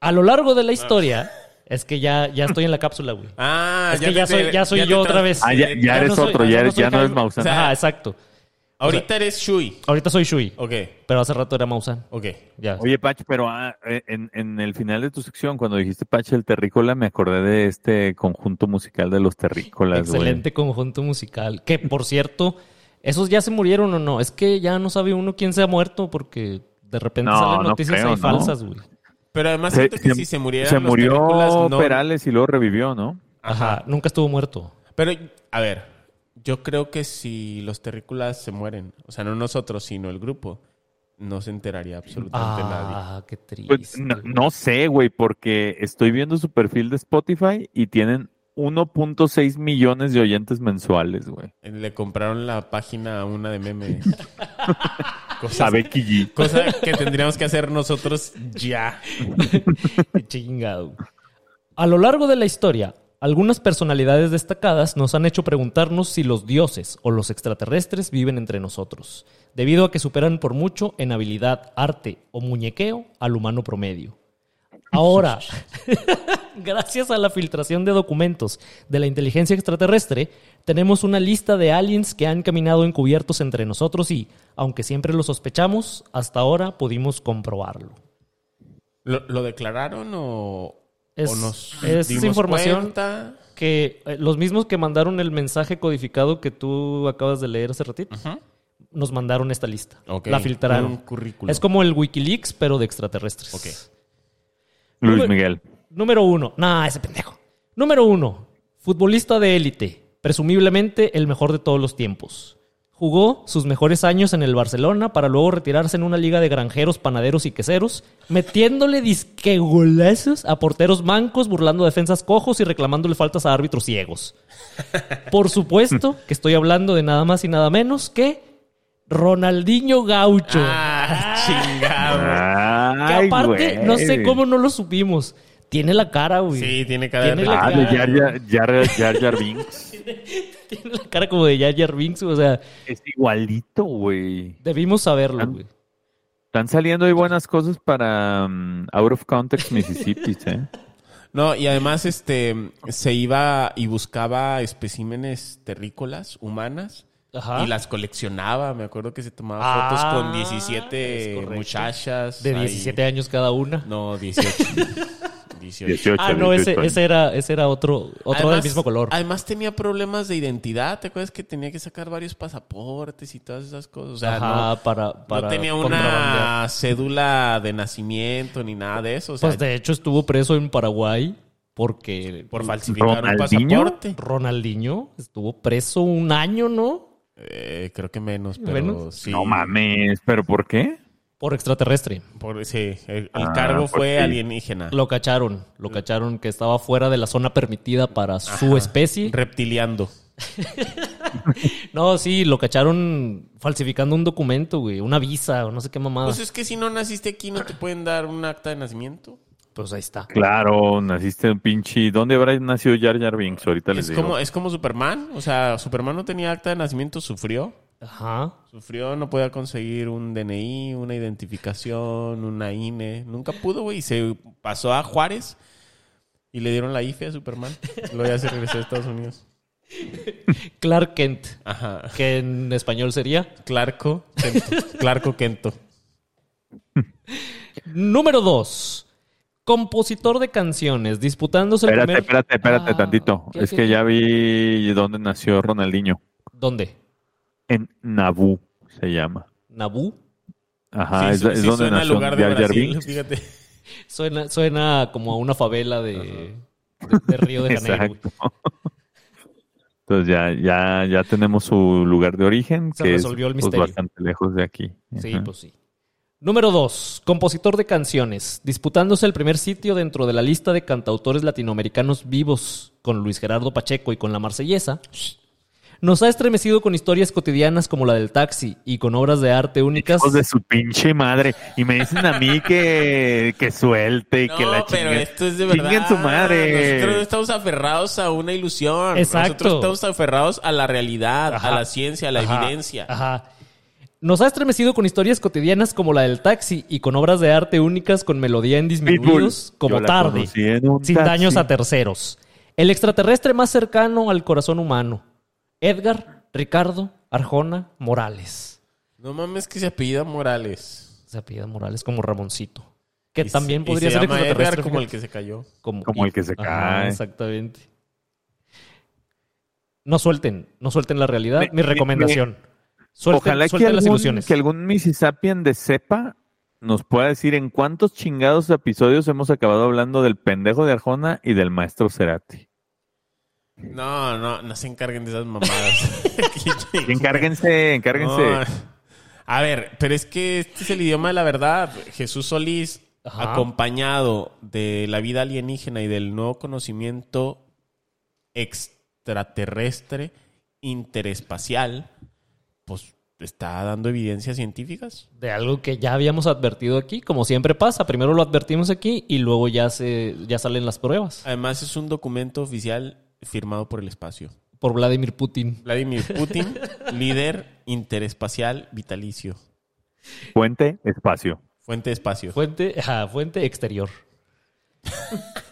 A lo largo de la historia, es que ya, ya estoy en la cápsula, güey. Ah, Es que ya te- soy, ya soy yo otra vez. Ah, ya- ya eres no soy- otro, ya eres- ya no eres Jaime. Maussan. Ajá, exacto. Ahorita eres Shui. Ahorita soy Shui, Ok, pero hace rato era Mausan. ok. Ya. Oye, Pach, pero ah, eh, en, en el final de tu sección, cuando dijiste Pach el Terrícola, me acordé de este conjunto musical de los Terrícolas, güey. Excelente conjunto musical. Que, por cierto, ¿esos ya se murieron o no? Es que ya no sabe uno quién se ha muerto porque de repente No, salen no noticias creo, ahí ¿no? falsas, güey. Pero además Se, siento que se- si se murieran se los murió Perales y luego revivió, ¿no? Ajá, nunca estuvo muerto. Pero, a ver, yo creo que si los terrícolas se mueren, o sea, no nosotros, sino el grupo, no se enteraría absolutamente nadie. Ah, qué triste. Pues, no, no sé, güey, porque estoy viendo su perfil de Spotify y tienen 1.6 millones de oyentes mensuales, güey. Le compraron la página a una de memes. <laughs> Cosas- A Becky G. Cosa que tendríamos que hacer nosotros ya. <laughs> Qué chingado. A lo largo de la historia, algunas personalidades destacadas nos han hecho preguntarnos si los dioses o los extraterrestres viven entre nosotros, debido a que superan por mucho en habilidad, arte o muñequeo al humano promedio. Ahora, <laughs> gracias a la filtración de documentos de la inteligencia extraterrestre, tenemos una lista de aliens que han caminado encubiertos entre nosotros y, aunque siempre lo sospechamos, hasta ahora pudimos comprobarlo. ¿Lo, lo declararon o, Es- o nos es dimos información cuenta? que eh, los mismos que mandaron el mensaje codificado que tú acabas de leer hace ratito, nos mandaron esta lista. La filtraron. un currículum. Es como el Wikileaks, pero de extraterrestres. Luis Número- Miguel. Número uno. Nah, ese pendejo. Número uno. Futbolista de élite. Presumiblemente el mejor de todos los tiempos. Jugó sus mejores años en el Barcelona para luego retirarse en una liga de granjeros, panaderos y queseros, metiéndole disque golazos a porteros mancos, burlando defensas cojos y reclamándole faltas a árbitros ciegos. Por supuesto <laughs> que estoy hablando de nada más y nada menos que Ronaldinho Gaucho. Ah, chingado. que aparte, güey. no sé cómo no lo supimos. Tiene la cara, güey. Sí, tiene cara de Tiene la Ah, de cara. Jar Jar, Jar, Jar Jar Binks. <laughs> Tiene la cara como de Jar Jar Binks, o sea, Es igualito, güey. debimos saberlo, güey. Están saliendo ahí buenas cosas para um, Out of Context Mississippi, ¿eh? <laughs> No, y además este se iba y buscaba especímenes terrícolas humanas Ajá. y las coleccionaba. Me acuerdo que se tomaba Ah, fotos con es 17 correcto. muchachas. De ahí. 17 años cada una. No, 18. <laughs> 18. 18, Ah, no, ese, 18 años. ese era, ese era otro, otro del mismo color. Además tenía problemas de identidad. ¿Te acuerdas que tenía que sacar varios pasaportes y todas esas cosas? O sea, Ajá, no, para, para no tenía una cédula de nacimiento ni nada de eso. O sea, Pues de hecho estuvo preso en Paraguay porque por falsificar un ¿Ronaldinho? pasaporte. Ronaldinho estuvo preso un año, ¿no? Eh, creo que menos, pero ¿Menos? sí. No mames, ¿pero por qué? Por extraterrestre. Por- sí, el, el Ah, cargo pues fue sí. alienígena. Lo cacharon, lo cacharon que estaba fuera de la zona permitida para su especie. Reptiliando. <laughs> No, sí, lo cacharon falsificando un documento, güey, una visa o no sé qué mamada. Pues es que si no naciste aquí, no te pueden dar un acta de nacimiento. Pues ahí está. Claro, naciste un pinche... ¿Dónde habrá nacido Jar Jar Binks? Ahorita les Es digo. como, es como Superman. O sea, Superman no tenía acta de nacimiento, sufrió. Ajá. Sufrió, no podía conseguir un DNI, una identificación, una INE. Nunca pudo, güey. Y se pasó a Juárez y le dieron la IFE a Superman. Luego ya se regresó a Estados Unidos. <laughs> Clark Kent, Ajá. que en español sería. Clarco Kento. Clarco Kento. <laughs> Número 2. Compositor de canciones, disputándose el Espérate, primer... espérate, espérate Ah, tantito. es que ya vi dónde nació Ronaldinho. ¿Dónde? En Naboo se llama. ¿Nabú? Ajá, Sí, es, es sí donde suena nació lugar de Jar Jar Brasil, <laughs> fíjate. Suena, suena como a una favela de, de, de Río de Janeiro. Entonces ya, ya, ya tenemos su lugar de origen, Se que es resolvió el pues, misterio. bastante lejos de aquí. Sí, Ajá. pues sí. Número 2. Compositor de canciones, disputándose el primer sitio dentro de la lista de cantautores latinoamericanos vivos con Luis Gerardo Pacheco y con La Marsellesa. Nos ha estremecido con historias cotidianas como la del taxi y con obras de arte únicas. Hijos de su pinche madre. Y me dicen a mí que, que suelte y No, que la pero chinguen. esto es de verdad. Chinguen su madre. Nosotros no estamos aferrados a una ilusión. Exacto. Nosotros estamos aferrados a la realidad, Ajá. a la ciencia, a la Ajá, evidencia. Ajá. Nos ha estremecido con historias cotidianas como la del taxi y con obras de arte únicas con melodía en disminuidos como tarde, sin taxi. daños a terceros. El extraterrestre más cercano al corazón humano. Edgar, Ricardo, Arjona, Morales. No mames que se apellida Morales. Se apellida Morales como Ramoncito. Que Y también se- y podría se ser llama extraterrestre. Edgar como el que se cayó. Como, Como el que se Ajá, cae. Exactamente. No suelten, no suelten la realidad. Me- Mi me- recomendación. Suelten, Ojalá que las algún, ilusiones. que algún Mississippian de cepa nos pueda decir en cuántos chingados episodios hemos acabado hablando del pendejo de Arjona y del maestro Cerati. No, no, no se encarguen de esas mamadas. <laughs> <laughs> Encárguense, encárguense. No. A ver, pero es que este es el idioma de la verdad. Jesús Solís, Ajá. acompañado de la vida alienígena y del nuevo conocimiento extraterrestre, interespacial, pues está dando evidencias científicas. de algo que ya habíamos advertido aquí, como siempre pasa. Primero lo advertimos aquí y luego ya se ya salen las pruebas Además, es un documento oficial firmado por el espacio. por Vladimir Putin. Vladimir <laughs> Putin, líder interespacial vitalicio. Fuente, espacio. Fuente espacio. Fuente, ajá, fuente exterior. <laughs>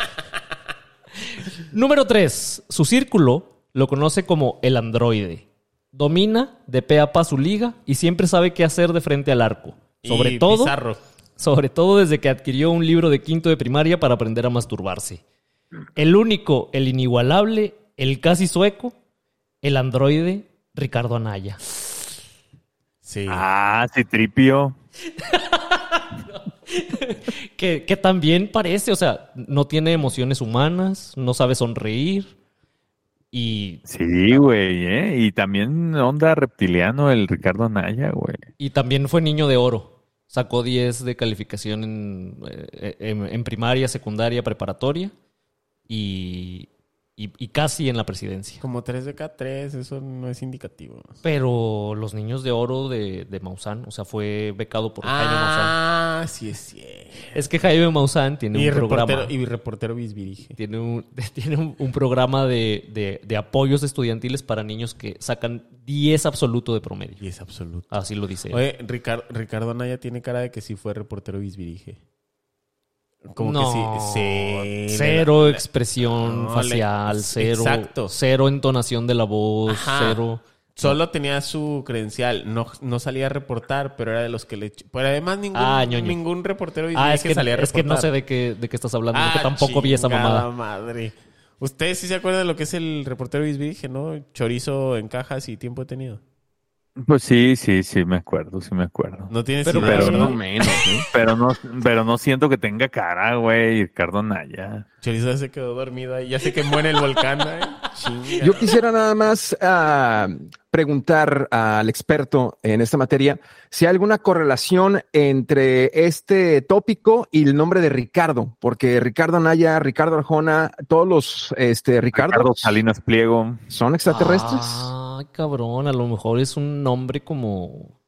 Número 3. Su círculo lo conoce como el androide. Domina de pe a pa su liga y siempre sabe qué hacer de frente al arco. Sobre Y todo, Pizarro. sobre todo desde que adquirió un libro de quinto de primaria para aprender a masturbarse. El único, el inigualable, el casi sueco, el androide Ricardo Anaya. Sí. Ah, Citripio. <laughs> Que, que también parece, o sea, no tiene emociones humanas, no sabe sonreír y, Sí, güey, ¿eh? Y también onda reptiliano el Ricardo Naya, güey. y también fue niño de oro. Sacó 10 de calificación en, eh, en- en primaria, secundaria, preparatoria y, y- y casi en la presidencia. Como 3 de K3, eso no es indicativo. Pero los niños de oro de, de Maussan, o sea, fue becado por Jaime Maussan. Ah, sí es cierto. Es que Jaime Maussan tiene Y un programa. y reportero bisbirige. Tiene un, <laughs> tiene un, un programa de, de- de apoyos estudiantiles para niños que sacan 10 absoluto de promedio. Y es absoluto. Así lo dice. él. Oye, Ricardo, Ricardo Naya tiene cara de que sí fue reportero bisbirige. Como no, que sí. sí cero le- expresión no, le- facial, cero, Exacto. cero entonación de la voz, Ajá. cero. Solo tenía su credencial. No, no salía a reportar, pero era de los que le... Pero además ningún, Ah, ningún reportero Ah, es que, salía a es que reportar. no sé de qué, de qué estás hablando, Ah, porque tampoco vi esa mamada. madre. Ustedes sí se acuerdan de lo que es el reportero bisbirige, ¿no? Chorizo en cajas y tiempo detenido. Pues sí, sí, sí, me acuerdo, sí me acuerdo. No tienes Pero- pero. No menos, ¿eh? <laughs> Pero no, pero no siento que tenga cara, güey, Ricardo Naya. Chorizo se quedó dormido ahí. Ya se quemó en el volcán, ¿eh? Yo quisiera nada más ah, preguntar al experto en esta materia si hay alguna correlación entre este tópico y el nombre de Ricardo, porque Ricardo Anaya, Ricardo Arjona, todos los este, Ricardo, Ricardo Salinas Pliego. son extraterrestres. Ay, cabrón, a lo mejor es un nombre como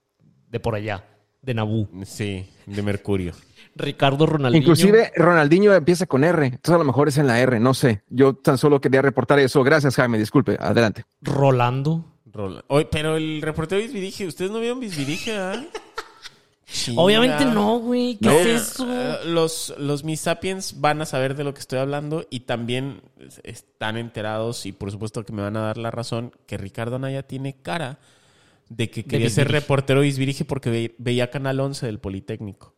de por allá, de Naboo. Sí, de Mercurio. <laughs> Ricardo Ronaldinho. Inclusive Ronaldinho empieza con R, entonces a lo mejor es en la R, no sé. Yo tan solo quería reportar eso. Gracias, Jaime, disculpe, adelante. Rolando. Rola- Oye, pero el reportero Bisbirige, ¿ustedes no vieron Bisbirige, ah? <laughs> Obviamente no, güey. ¿Qué No, es eso? eh, Los, los Miss Sapiens van a saber de lo que estoy hablando y también están enterados y por supuesto que me van a dar la razón que Ricardo Anaya tiene cara de que quería ser reportero Bisbirige porque ve- veía Canal 11 del Politécnico.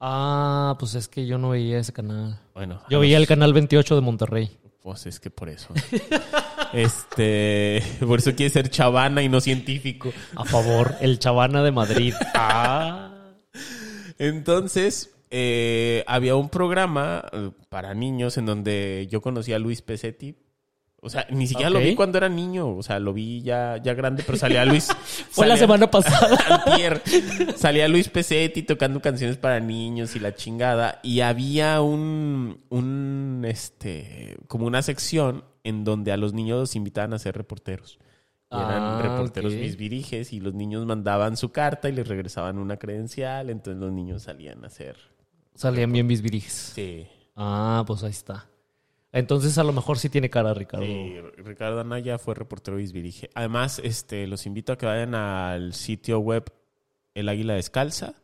Ah, pues es que yo no veía ese canal. Bueno, Yo veía el canal 28 de Monterrey. Pues es que por eso. <laughs> este, por eso quiere ser chavana y no científico. A favor, el Chavana de Madrid. <laughs> Ah. Entonces, eh, había un programa eh, para niños en donde yo conocí a Luis Pesetti O sea, ni siquiera lo vi cuando era niño. O sea, lo vi ya, ya grande, pero salía Luis. <laughs> Fue la salía- semana pasada. <laughs> Antier. Salía Luis Pesetti tocando canciones para niños y la chingada. Y había un, un, este, como una sección en donde a los niños los invitaban a ser reporteros. Eran Ah, reporteros ok. bisbiriges y los niños mandaban su carta y les regresaban una credencial. Entonces los niños salían a hacer. Salían bien bisbiriges. Sí. Ah, pues ahí está. Entonces a lo mejor sí tiene cara, Ricardo. Sí, Ricardo Anaya fue reportero bisbirige. Además, este, los invito a que vayan al sitio web El Águila Descalza.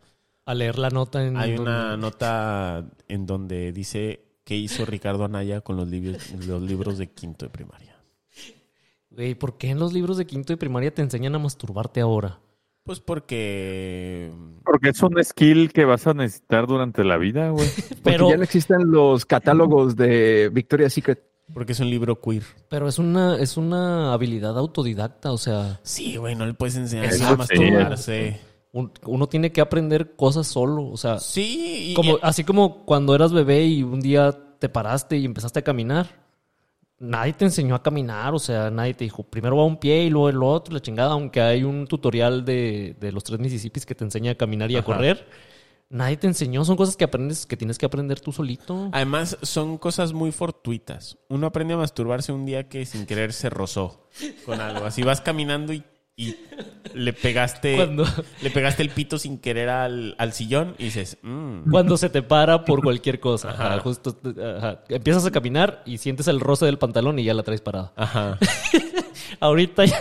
A leer la nota en... Hay una donde- nota en donde dice qué hizo Ricardo Anaya con los libros, los libros de quinto de primaria. Güey, ¿por qué en los libros de quinto y primaria te enseñan a masturbarte ahora? Pues porque... Porque es un skill que vas a necesitar durante la vida, güey. <laughs> Porque Pero, ya no existen los catálogos de Victoria's Secret. Porque es un libro queer. pero es una, es una habilidad autodidacta, o sea, Sí, güey, no le puedes enseñar Eso a masturbarse. un- uno tiene que aprender cosas solo, o sea, Sí, y- como, así como cuando eras bebé y un día te paraste y empezaste a caminar. Nadie te enseñó a caminar, o sea, nadie te dijo, primero va un pie y luego el otro, la chingada, aunque hay un tutorial de, de los tres Mississippis que te enseña a caminar y a correr. Nadie te enseñó, son cosas que aprendes, que tienes que aprender tú solito. Además, son cosas muy fortuitas. Uno aprende a masturbarse un día que sin querer se rozó con algo. Así vas caminando y, y le pegaste Cuando- le pegaste el pito sin querer al, al sillón y dices, "Mm". Cuando se te para por cualquier cosa. Ajá. Justo, ajá. Empiezas a caminar y sientes el roce del pantalón y ya la traes parada. Ajá. <laughs> Ahorita ya,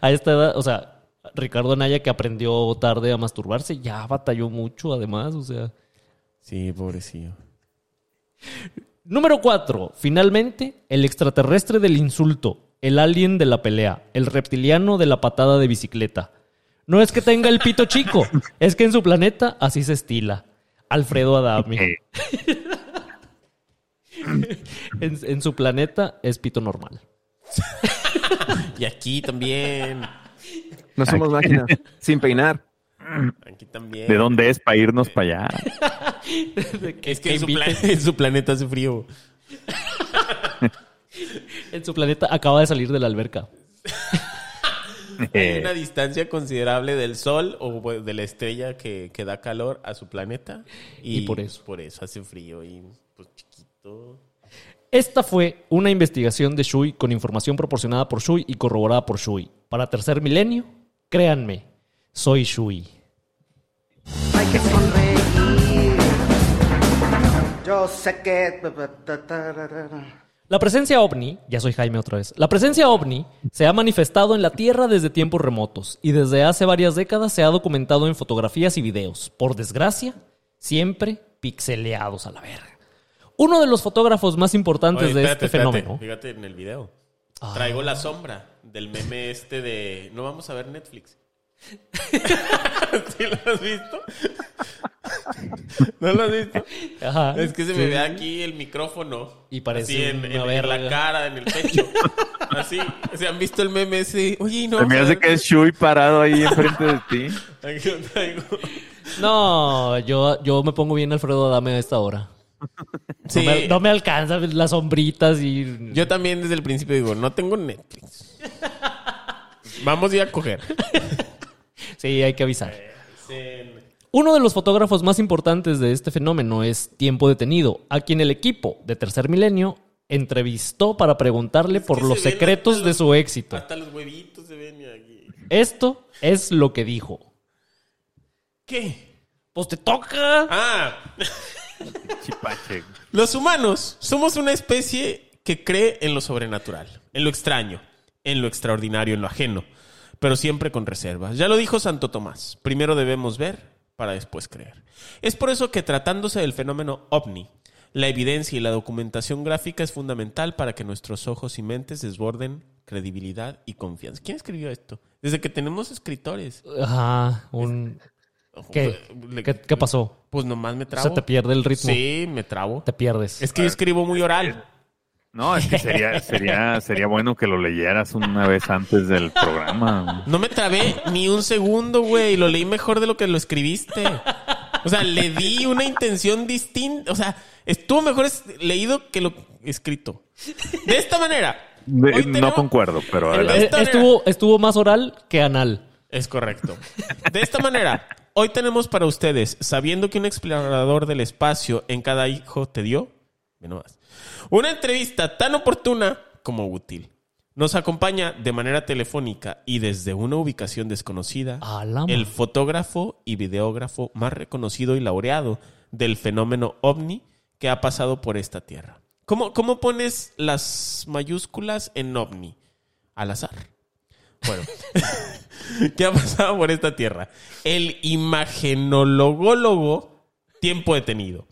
a esta edad, o sea, Ricardo Anaya que aprendió tarde a masturbarse, ya batalló mucho además, o sea. Sí, pobrecillo. Número 4. Finalmente, el extraterrestre del insulto, el alien de la pelea, el reptiliano de la patada de bicicleta. No es que tenga el pito chico, <laughs> es que en su planeta así se estila. Alfredo Adame. Eh, <laughs> En, en su planeta es pito normal. Y aquí también. No somos máquinas. Sin peinar. Aquí también. ¿De dónde es para irnos para allá? <laughs> Es que en su, en su planeta hace frío. En su planeta acaba de salir de la alberca. <laughs> Hay una distancia considerable del Sol o de la estrella que, que da calor a su planeta. Y, Y por eso. Por eso hace frío y pues chiquito. Esta fue una investigación de Shui con información proporcionada por Shui y corroborada por Shui. Para tercer milenio, créanme, soy Shui. Hay que sonreír. Yo sé que. La presencia ovni, ya soy Jaime otra vez, la presencia ovni se ha manifestado en la Tierra desde tiempos remotos y desde hace varias décadas se ha documentado en fotografías y videos. Por desgracia, siempre pixeleados a la verga. Uno de los fotógrafos más importantes Oye, de espérate, este espérate. fenómeno. Fíjate en el video. Ah. Traigo la sombra del meme este de no vamos a ver Netflix. <laughs> ¿Sí lo has visto? <laughs> ¿No lo has visto? Ajá. Es que se me ve aquí el micrófono. Y parece así en, una en- en verga. la cara, en el pecho. <laughs> Así. ¿Se han visto el meme ese? Oye, no. se me hace que es Shui parado ahí enfrente de ti. <laughs> Aquí lo traigo. No, yo, yo me pongo bien Alfredo Adame a esta hora. Sí. No, me, no me alcanza las sombritas y... Yo también desde el principio digo, no tengo Netflix. Vamos a ir a coger. Sí, hay que avisar. Uno de los fotógrafos más importantes de este fenómeno es Tiempo Detenido, a quien el equipo de Tercer Milenio entrevistó para preguntarle por que los se secretos de su éxito. Hasta los huevitos se ven aquí. Esto es lo que dijo. ¿Qué? Pues te toca. Ah, Chipache. los humanos somos una especie que cree en lo sobrenatural, en lo extraño, en lo extraordinario, en lo ajeno, pero siempre con reservas. Ya lo dijo Santo Tomás, primero debemos ver para después creer. Es por eso que tratándose del fenómeno ovni, la evidencia y la documentación gráfica es fundamental para que nuestros ojos y mentes desborden credibilidad y confianza. ¿Quién escribió esto? Desde que tenemos escritores. Ajá, un... ¿Qué? Le- ¿Qué, qué pasó? Pues nomás me trabo. Se te pierde el ritmo. Sí, me trabo. Te pierdes. Es que yo escribo muy oral. No, es que sería, <laughs> sería, sería bueno que lo leyeras una vez antes del programa. No me trabé ni un segundo, güey. Lo leí mejor de lo que lo escribiste. O sea, le di una intención distinta. O sea, estuvo mejor leído que lo escrito. De esta manera, De- no concuerdo, pero El- adelante. estuvo, estuvo más oral que anal. Es correcto. De esta manera, hoy tenemos para ustedes, sabiendo que un explorador del espacio en cada hijo te dio, nomás, una entrevista tan oportuna como útil. Nos acompaña de manera telefónica y desde una ubicación desconocida A la el fotógrafo y videógrafo más reconocido y laureado del fenómeno ovni que ha pasado por esta tierra. ¿Cómo, cómo pones las mayúsculas en ovni? Al azar. Bueno, <laughs> ¿qué ha pasado por esta tierra? El imagenologólogo tiempo detenido,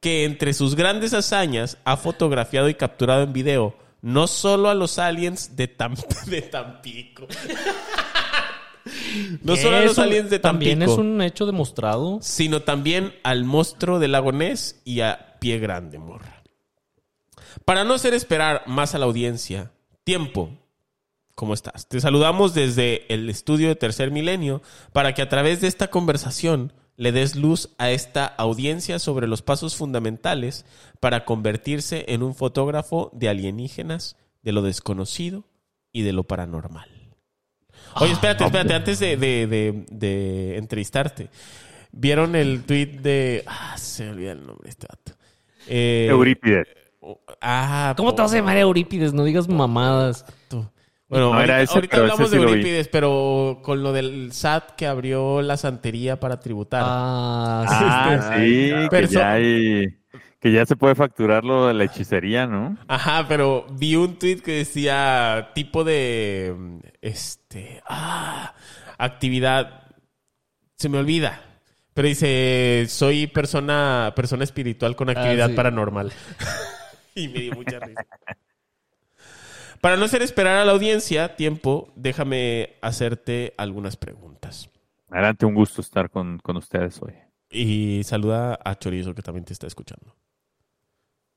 que entre sus grandes hazañas ha fotografiado y capturado en video no solo a los aliens de, Tam- <laughs> de Tampico. no solo a los aliens de Tampico, También es un hecho demostrado. sino también al monstruo del lago Ness y a Pie Grande, morra. Para no hacer esperar más a la audiencia, tiempo, ¿cómo estás? Te saludamos desde el estudio de Tercer Milenio para que a través de esta conversación le des luz a esta audiencia sobre los pasos fundamentales para convertirse en un fotógrafo de alienígenas, de lo desconocido y de lo paranormal. Oye, espérate, espérate, antes de, de- de- de entrevistarte. ¿Vieron el tweet de... Ah, se me olvida el nombre de este vato. Eh, Eurípides. Ah, ¿Cómo te vas a llamar Eurípides? No digas mamadas. Bueno, No ahorita, era ese, ahorita pero hablamos ese de sí. Eurípides, pero con lo del SAT que abrió la santería para tributar. Ah, Ah, sí, que ya hay, que ya se puede facturar lo de la hechicería, ¿no? Ajá, pero vi un tweet que decía tipo de este ah, actividad se me olvida. Pero dice, soy persona persona espiritual con actividad sí. paranormal. <laughs> y me dio mucha risa. <laughs> Para no hacer esperar a la audiencia tiempo, déjame hacerte algunas preguntas. Adelante, un gusto estar con, con ustedes hoy. Y saluda a Chorizo que también te está escuchando.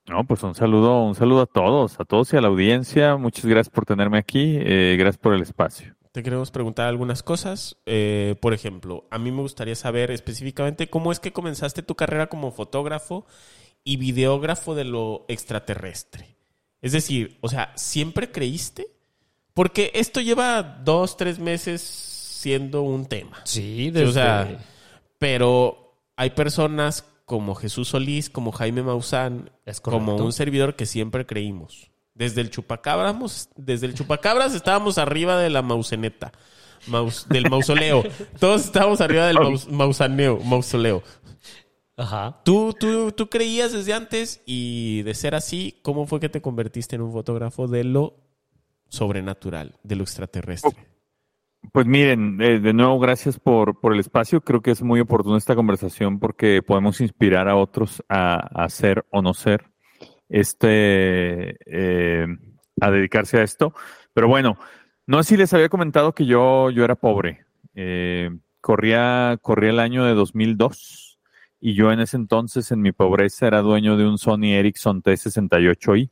No, pues un saludo, un saludo a todos, a todos y a la audiencia. Muchas gracias por tenerme aquí, eh, gracias por el espacio. Te queremos preguntar algunas cosas. Eh, por ejemplo, a mí me gustaría saber específicamente cómo es que comenzaste tu carrera como fotógrafo y videógrafo de lo extraterrestre. Es decir, o sea, ¿siempre creíste? Porque esto lleva dos, tres meses siendo un tema. sí, desde... o sea, pero hay personas como Jesús Solís, como Jaime Maussan, Es como un servidor que siempre creímos. Desde el chupacabras, desde el chupacabras estábamos arriba de la mauseneta, maus- del mausoleo. <laughs> Todos estábamos arriba del maus- mausaneo, mausoleo. Ajá. ¿Tú, tú, tú creías desde antes y de ser así, ¿cómo fue que te convertiste en un fotógrafo de lo sobrenatural, de lo extraterrestre? Pues miren, eh, de nuevo, gracias por, por el espacio. Creo que es muy oportuna esta conversación porque podemos inspirar a otros a, a ser o no ser, este, eh, a dedicarse a esto. Pero bueno, no sé si les había comentado que yo, yo era pobre. Eh, corría, corría el año de 2002 y yo en ese entonces, en mi pobreza, era dueño de un Sony Ericsson T68i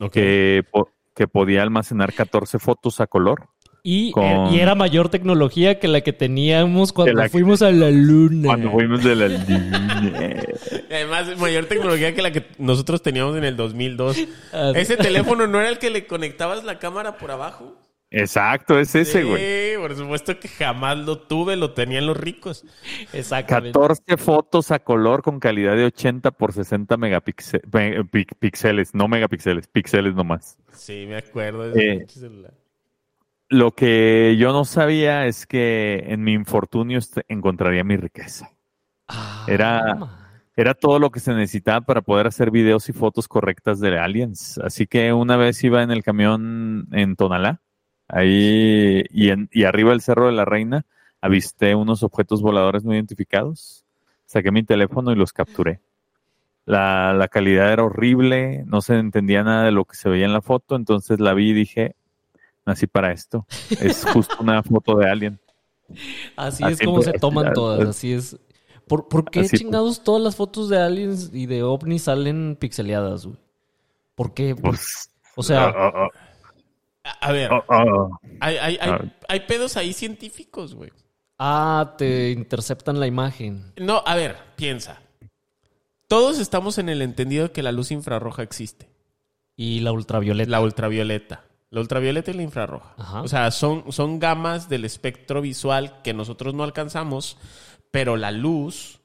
Ok. que, po- que podía almacenar 14 fotos a color. Y, Con- eh, y era mayor tecnología que la que teníamos cuando la fuimos a la luna. Cuando fuimos de la <laughs> luna. Además, mayor tecnología que la que nosotros teníamos en el 2002. Ah, Ese teléfono no era el que le conectabas la cámara por abajo. Exacto, es ese, Sí, güey. por supuesto que jamás lo tuve, lo tenían los ricos. Exactamente. 14 fotos a color con calidad de 80 por 60 megapíxeles, no megapíxeles, píxeles nomás. Sí, me acuerdo de Eh, celular. Lo que yo no sabía es que en mi infortunio encontraría mi riqueza. Ah, Era-. Era todo lo que se necesitaba para poder hacer videos y fotos correctas de aliens. Así que una vez iba en el camión en Tonalá, ahí y, en- y arriba del Cerro de la Reina, avisté unos objetos voladores no identificados. Saqué mi teléfono y los capturé. La, la calidad era horrible, no se entendía nada de lo que se veía en la foto, entonces la vi y dije, nací para esto. Es justo una foto de alien. Así Así es como se toman así- todas, así es. ¿Por, por qué pues. chingados todas las fotos de aliens y de ovnis salen pixeleadas, güey? ¿Por qué? Pues, O sea, oh, oh, A, ver, oh, oh. hay, hay, hay, ah. hay pedos ahí científicos, güey. ah, te interceptan la imagen. No, a ver, piensa. Todos estamos en el entendido de que la luz infrarroja existe. Y la ultravioleta. La ultravioleta. La ultravioleta y la infrarroja. Ajá. O sea, son, son gamas del espectro visual que nosotros no alcanzamos, pero la luz,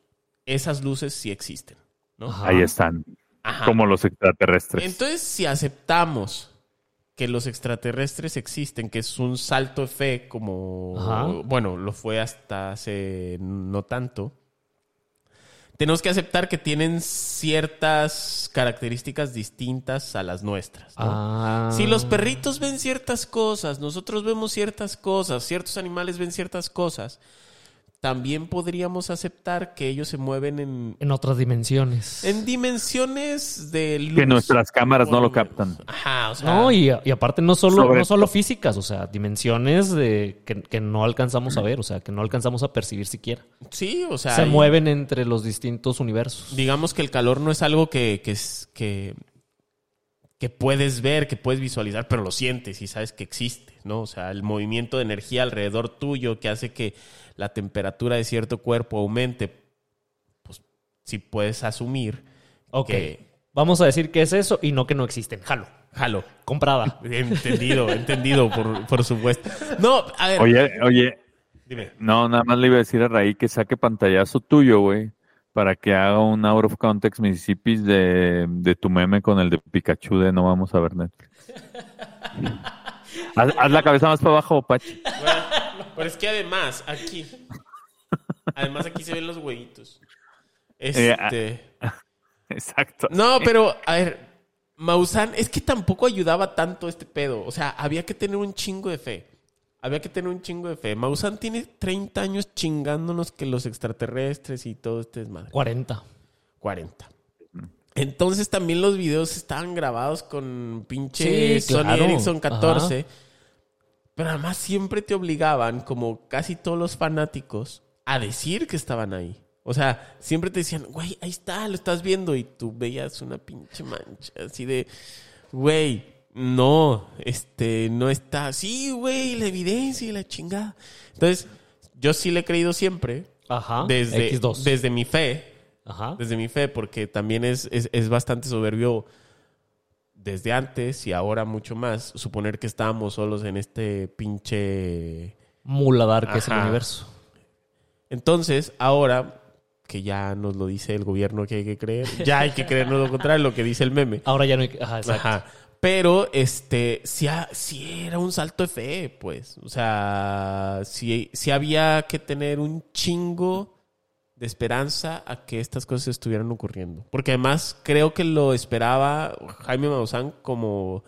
esas luces sí existen. ¿no? Ajá. Ahí están, Ajá. como los extraterrestres. Entonces, si aceptamos que los extraterrestres existen, que es un salto de fe, como, Ajá. bueno, lo fue hasta hace no tanto, tenemos que aceptar que tienen ciertas características distintas a las nuestras. ¿no? Ah. Si los perritos ven ciertas cosas, nosotros vemos ciertas cosas, ciertos animales ven ciertas cosas, también podríamos aceptar que ellos se mueven en, En otras dimensiones. en dimensiones de luz. Que nuestras cámaras no lo captan. Ajá, o sea. No, y, y aparte no solo, Sobre no solo físicas, o sea, dimensiones de, que, que no alcanzamos a ver, o sea, que no alcanzamos a percibir siquiera. Sí, o sea. Se mueven entre los distintos universos. Digamos que el calor no es algo que, que, es- que, que puedes ver, que puedes visualizar, pero lo sientes y sabes que existe, ¿no? O sea, el movimiento de energía alrededor tuyo que hace que la temperatura de cierto cuerpo aumente, pues sí puedes asumir Ok. que. Vamos a decir que es eso y no que no existen. Jalo. Jalo. Comprada. <laughs> Entendido, entendido, por, por supuesto. No, a ver. Oye, oye, Dime. no, nada más le iba a decir a Raí que saque pantallazo tuyo, güey, para que haga un out of context Mississippi de, de tu meme con el de Pikachu de no vamos a ver Netflix. <laughs> haz, haz la cabeza más para abajo, Pachi. Bueno, pero es que además, aquí. Además, aquí se ven los huevitos. Eh, ah. Este. <laughs> Exacto. No, pero, a ver. Maussan, es que tampoco ayudaba tanto este pedo. O sea, había que tener un chingo de fe. Había que tener un chingo de fe. Maussan tiene 30 años chingándonos que los extraterrestres y todo este desmadre. 40. 40. Entonces también los videos estaban grabados con pinche Sí, Sony claro. Ericsson 14. Pero además siempre te obligaban, como casi todos los fanáticos, a decir que estaban ahí. O sea, siempre te decían, güey, ahí está, lo estás viendo. Y tú veías una pinche mancha así de, güey, no, este, no está. Sí, güey, la evidencia y la chingada. Entonces, yo sí le he creído siempre, Ajá. desde, X2. desde mi fe, Ajá. desde mi fe, porque también es, es, es bastante soberbio desde antes y ahora mucho más suponer que estábamos solos en este pinche... Muladar que es el universo. Entonces, ahora que ya nos lo dice el gobierno que hay que creer, ya hay que creernos lo contrario, lo que dice el meme. Ahora ya no hay. Ajá, exacto. Ajá. Pero, este, sí, sí era un salto de fe, pues. O sea, sí, sí había que tener un chingo de esperanza a que estas cosas estuvieran ocurriendo. Porque además creo que lo esperaba Jaime Maussan como,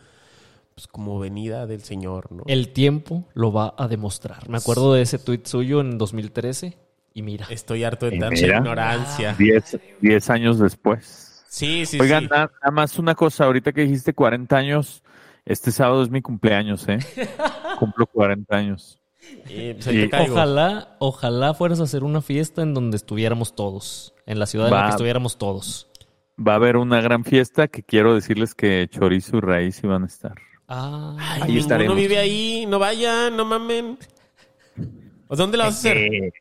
pues, como venida del Señor, ¿no? El tiempo lo va a demostrar. Me acuerdo de ese tuit suyo en 2013 y mira. Estoy harto de tanta mira. ignorancia. Diez, diez años después. Sí, sí, Oigan, sí. na- nada, más una cosa, ahorita que dijiste 40 años, este sábado es mi cumpleaños, ¿eh? <laughs> Cumplo 40 años. Y, pues. Ojalá, ojalá fueras a hacer una fiesta en donde estuviéramos todos. En la ciudad en la que estuviéramos todos. Va a haber una gran fiesta que quiero decirles que Chorizo y Raíz iban a estar. Ah, Ay, Ahí estaremos. vive ahí, no vayan, no mamen. ¿O dónde la vas a hacer? Eh,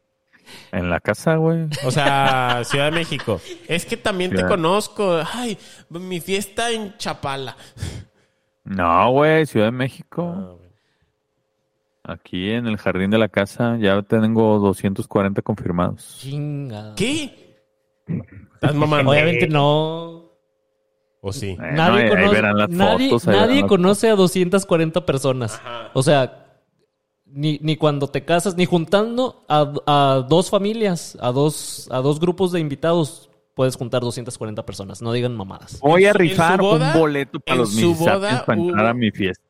En la casa, güey. O sea, Ciudad de México. Es que también te conozco. Ay, mi fiesta en Chapala. No, güey, Ciudad de México. Aquí en el jardín de la casa ya tengo 240 confirmados. chinga. ¿Qué? ¿Estás <laughs> mamando? Obviamente no. ¿O sí? Bueno, nadie conoce, verán las nadie, fotos, ahí nadie las conoce a 240 personas. Ajá. O sea, ni, ni cuando te casas, ni juntando a, a dos familias, a dos, a dos grupos de invitados, puedes juntar 240 personas. No digan mamadas. Voy a rifar boda- un boleto para los boda para entrar a mi fiesta.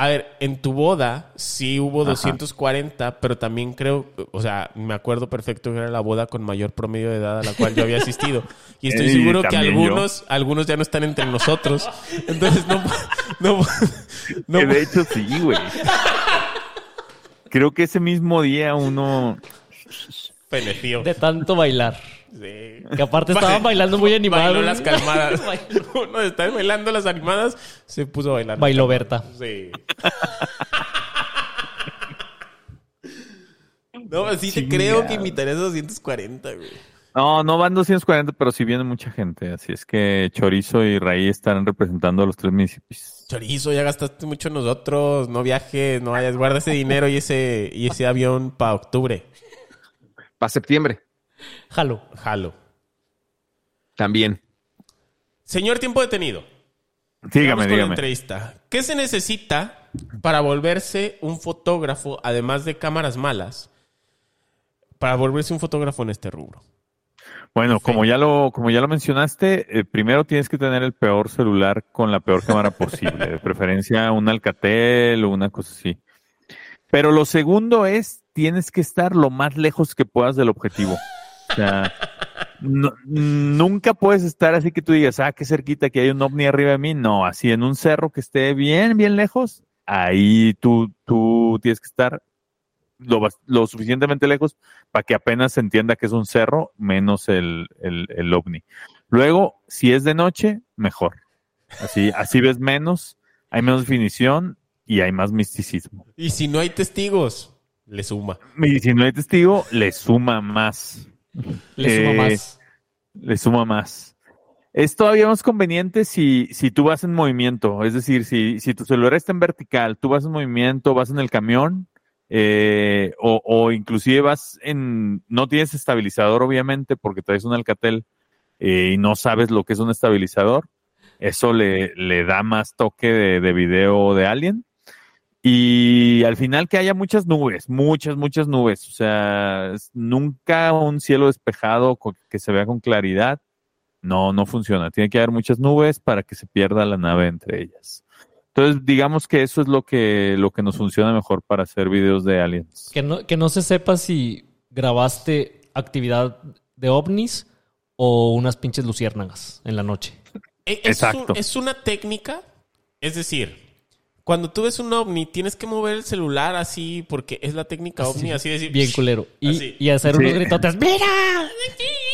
A ver, en tu boda sí hubo Ajá. 240, pero también creo, o sea, me acuerdo perfecto que era la boda con mayor promedio de edad a la cual yo había asistido. Y estoy <laughs> seguro que yo. algunos, algunos ya no están entre nosotros. Entonces no, no, <laughs> no, Que de hecho sí, güey. Creo que ese mismo día uno... Peneció. De tanto bailar. Sí. Que aparte estaban bailando muy <laughs> animados. Bailó las calmadas. <laughs> Uno de estar bailando las animadas se puso a bailar. Bailó Berta. Sí. No, sí te creo que invitarías a 240, güey. No, no van 240, pero sí viene mucha gente. Así es que Chorizo y Raí estarán representando a los tres municipios. Chorizo, ya gastaste mucho en nosotros. No viajes, no vayas. Guarda ese dinero y ese, y ese avión para octubre. Para septiembre Jalo. Jalo. también. Señor Tiempo Detenido. Dígame, con la dígame. entrevista. ¿Qué se necesita para volverse un fotógrafo, además de cámaras malas, para volverse un fotógrafo en este rubro? Bueno, como ya lo, como ya lo mencionaste, eh, primero tienes que tener el peor celular con la peor cámara posible, de preferencia un Alcatel o una cosa así. Pero lo segundo es, tienes que estar lo más lejos que puedas del objetivo. O sea, no- nunca puedes estar así que tú digas, ah, qué cerquita que hay un ovni arriba de mí. No, así en un cerro que esté bien, bien lejos, ahí tú, tú tienes que estar lo, lo suficientemente lejos para que apenas se entienda que es un cerro, menos el, el, el ovni. Luego, si es de noche, mejor. Así, así ves menos, hay menos definición y hay más misticismo. Y si no hay testigos, le suma. Y si no hay testigo, le suma más. Le suma Eh, más. Le suma más. Es todavía más conveniente si, si tú vas en movimiento, es decir, si, si tu celular está en vertical, tú vas en movimiento, vas en el camión, eh, o, o inclusive vas en, no tienes estabilizador obviamente porque traes un Alcatel eh, y no sabes lo que es un estabilizador, eso le, le da más toque de, de video de Alien. Y al final que haya muchas nubes, muchas, muchas nubes. O sea, nunca un cielo despejado con- que se vea con claridad. No, no funciona. Tiene que haber muchas nubes para que se pierda la nave entre ellas. Entonces, digamos que eso es lo que, lo que nos funciona mejor para hacer videos de aliens. Que no, que no se sepa si grabaste actividad de ovnis o unas pinches luciérnagas en la noche. E- Es, un- Exacto. es una técnica, es decir, cuando tú ves un ovni, tienes que mover el celular así, porque es la técnica ovni, así decir. Bien culero. Y, hacer Sí. unos gritotes. ¡Mira!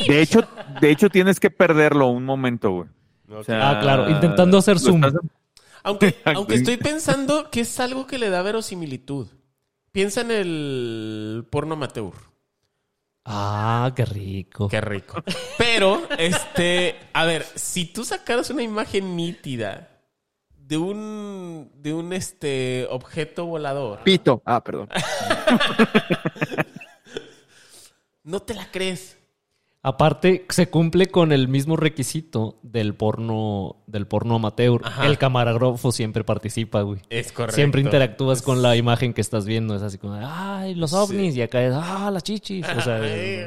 De hecho, de hecho tienes que perderlo un momento, güey. O sea, Ah, claro, intentando hacer zoom. estás- Aunque, <laughs> aunque estoy pensando que es algo que le da verosimilitud. Piensa en el porno amateur. Ah, qué rico. Qué rico. Pero, este, a ver, si tú sacaras una imagen nítida de un, de un, este, objeto volador, Pito. Ah, perdón. <laughs> no te la crees. Aparte, se cumple con el mismo requisito del porno, del porno amateur. Ajá. El camarógrafo siempre participa, güey. Es correcto. Siempre interactúas con la imagen que estás viendo. Es así como, ay, los ovnis. Y acá es, ah, las chichis. O sea, <laughs> Ay,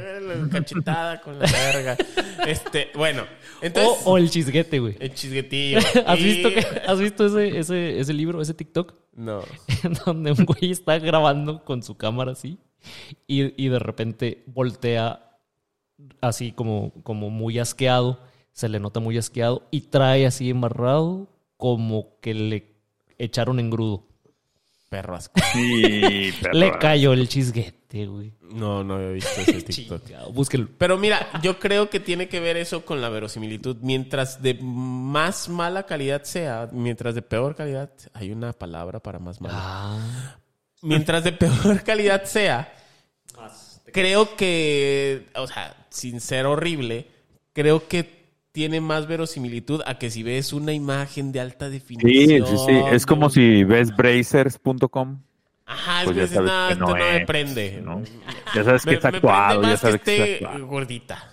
la cachetada con la verga. <laughs> Este, bueno, entonces. o, o el chisguete, güey. El chisguetillo. <laughs> ¿Has Y- visto, que, ¿Has visto ese, ese, ese libro, ese TikTok? No. Donde un güey está grabando con su cámara así y, y de repente voltea así como, como muy asqueado, se le nota muy asqueado y trae así embarrado como que le echaron engrudo. Perro asco. <laughs> Sí, perro. Le cayó el chisguete, güey. No, no he visto <laughs> ese TikTok. Chingado, búsquelo. Pero mira, yo creo que tiene que ver eso con la verosimilitud. Mientras de más mala calidad sea, mientras de peor calidad, hay una palabra para más mala. Ah, Mientras de peor <laughs> calidad sea, creo que, o sea, sin ser horrible, creo que tiene más verosimilitud a que si ves una imagen de alta Sí, definición. sí, sí. Es como si ves brazers.com. Ajá, es Pues que ya dices, sabes no, esto no no, me prende. ¿no? <laughs> Ya sabes que Me- está me actuado, ya sabes que que está gordita.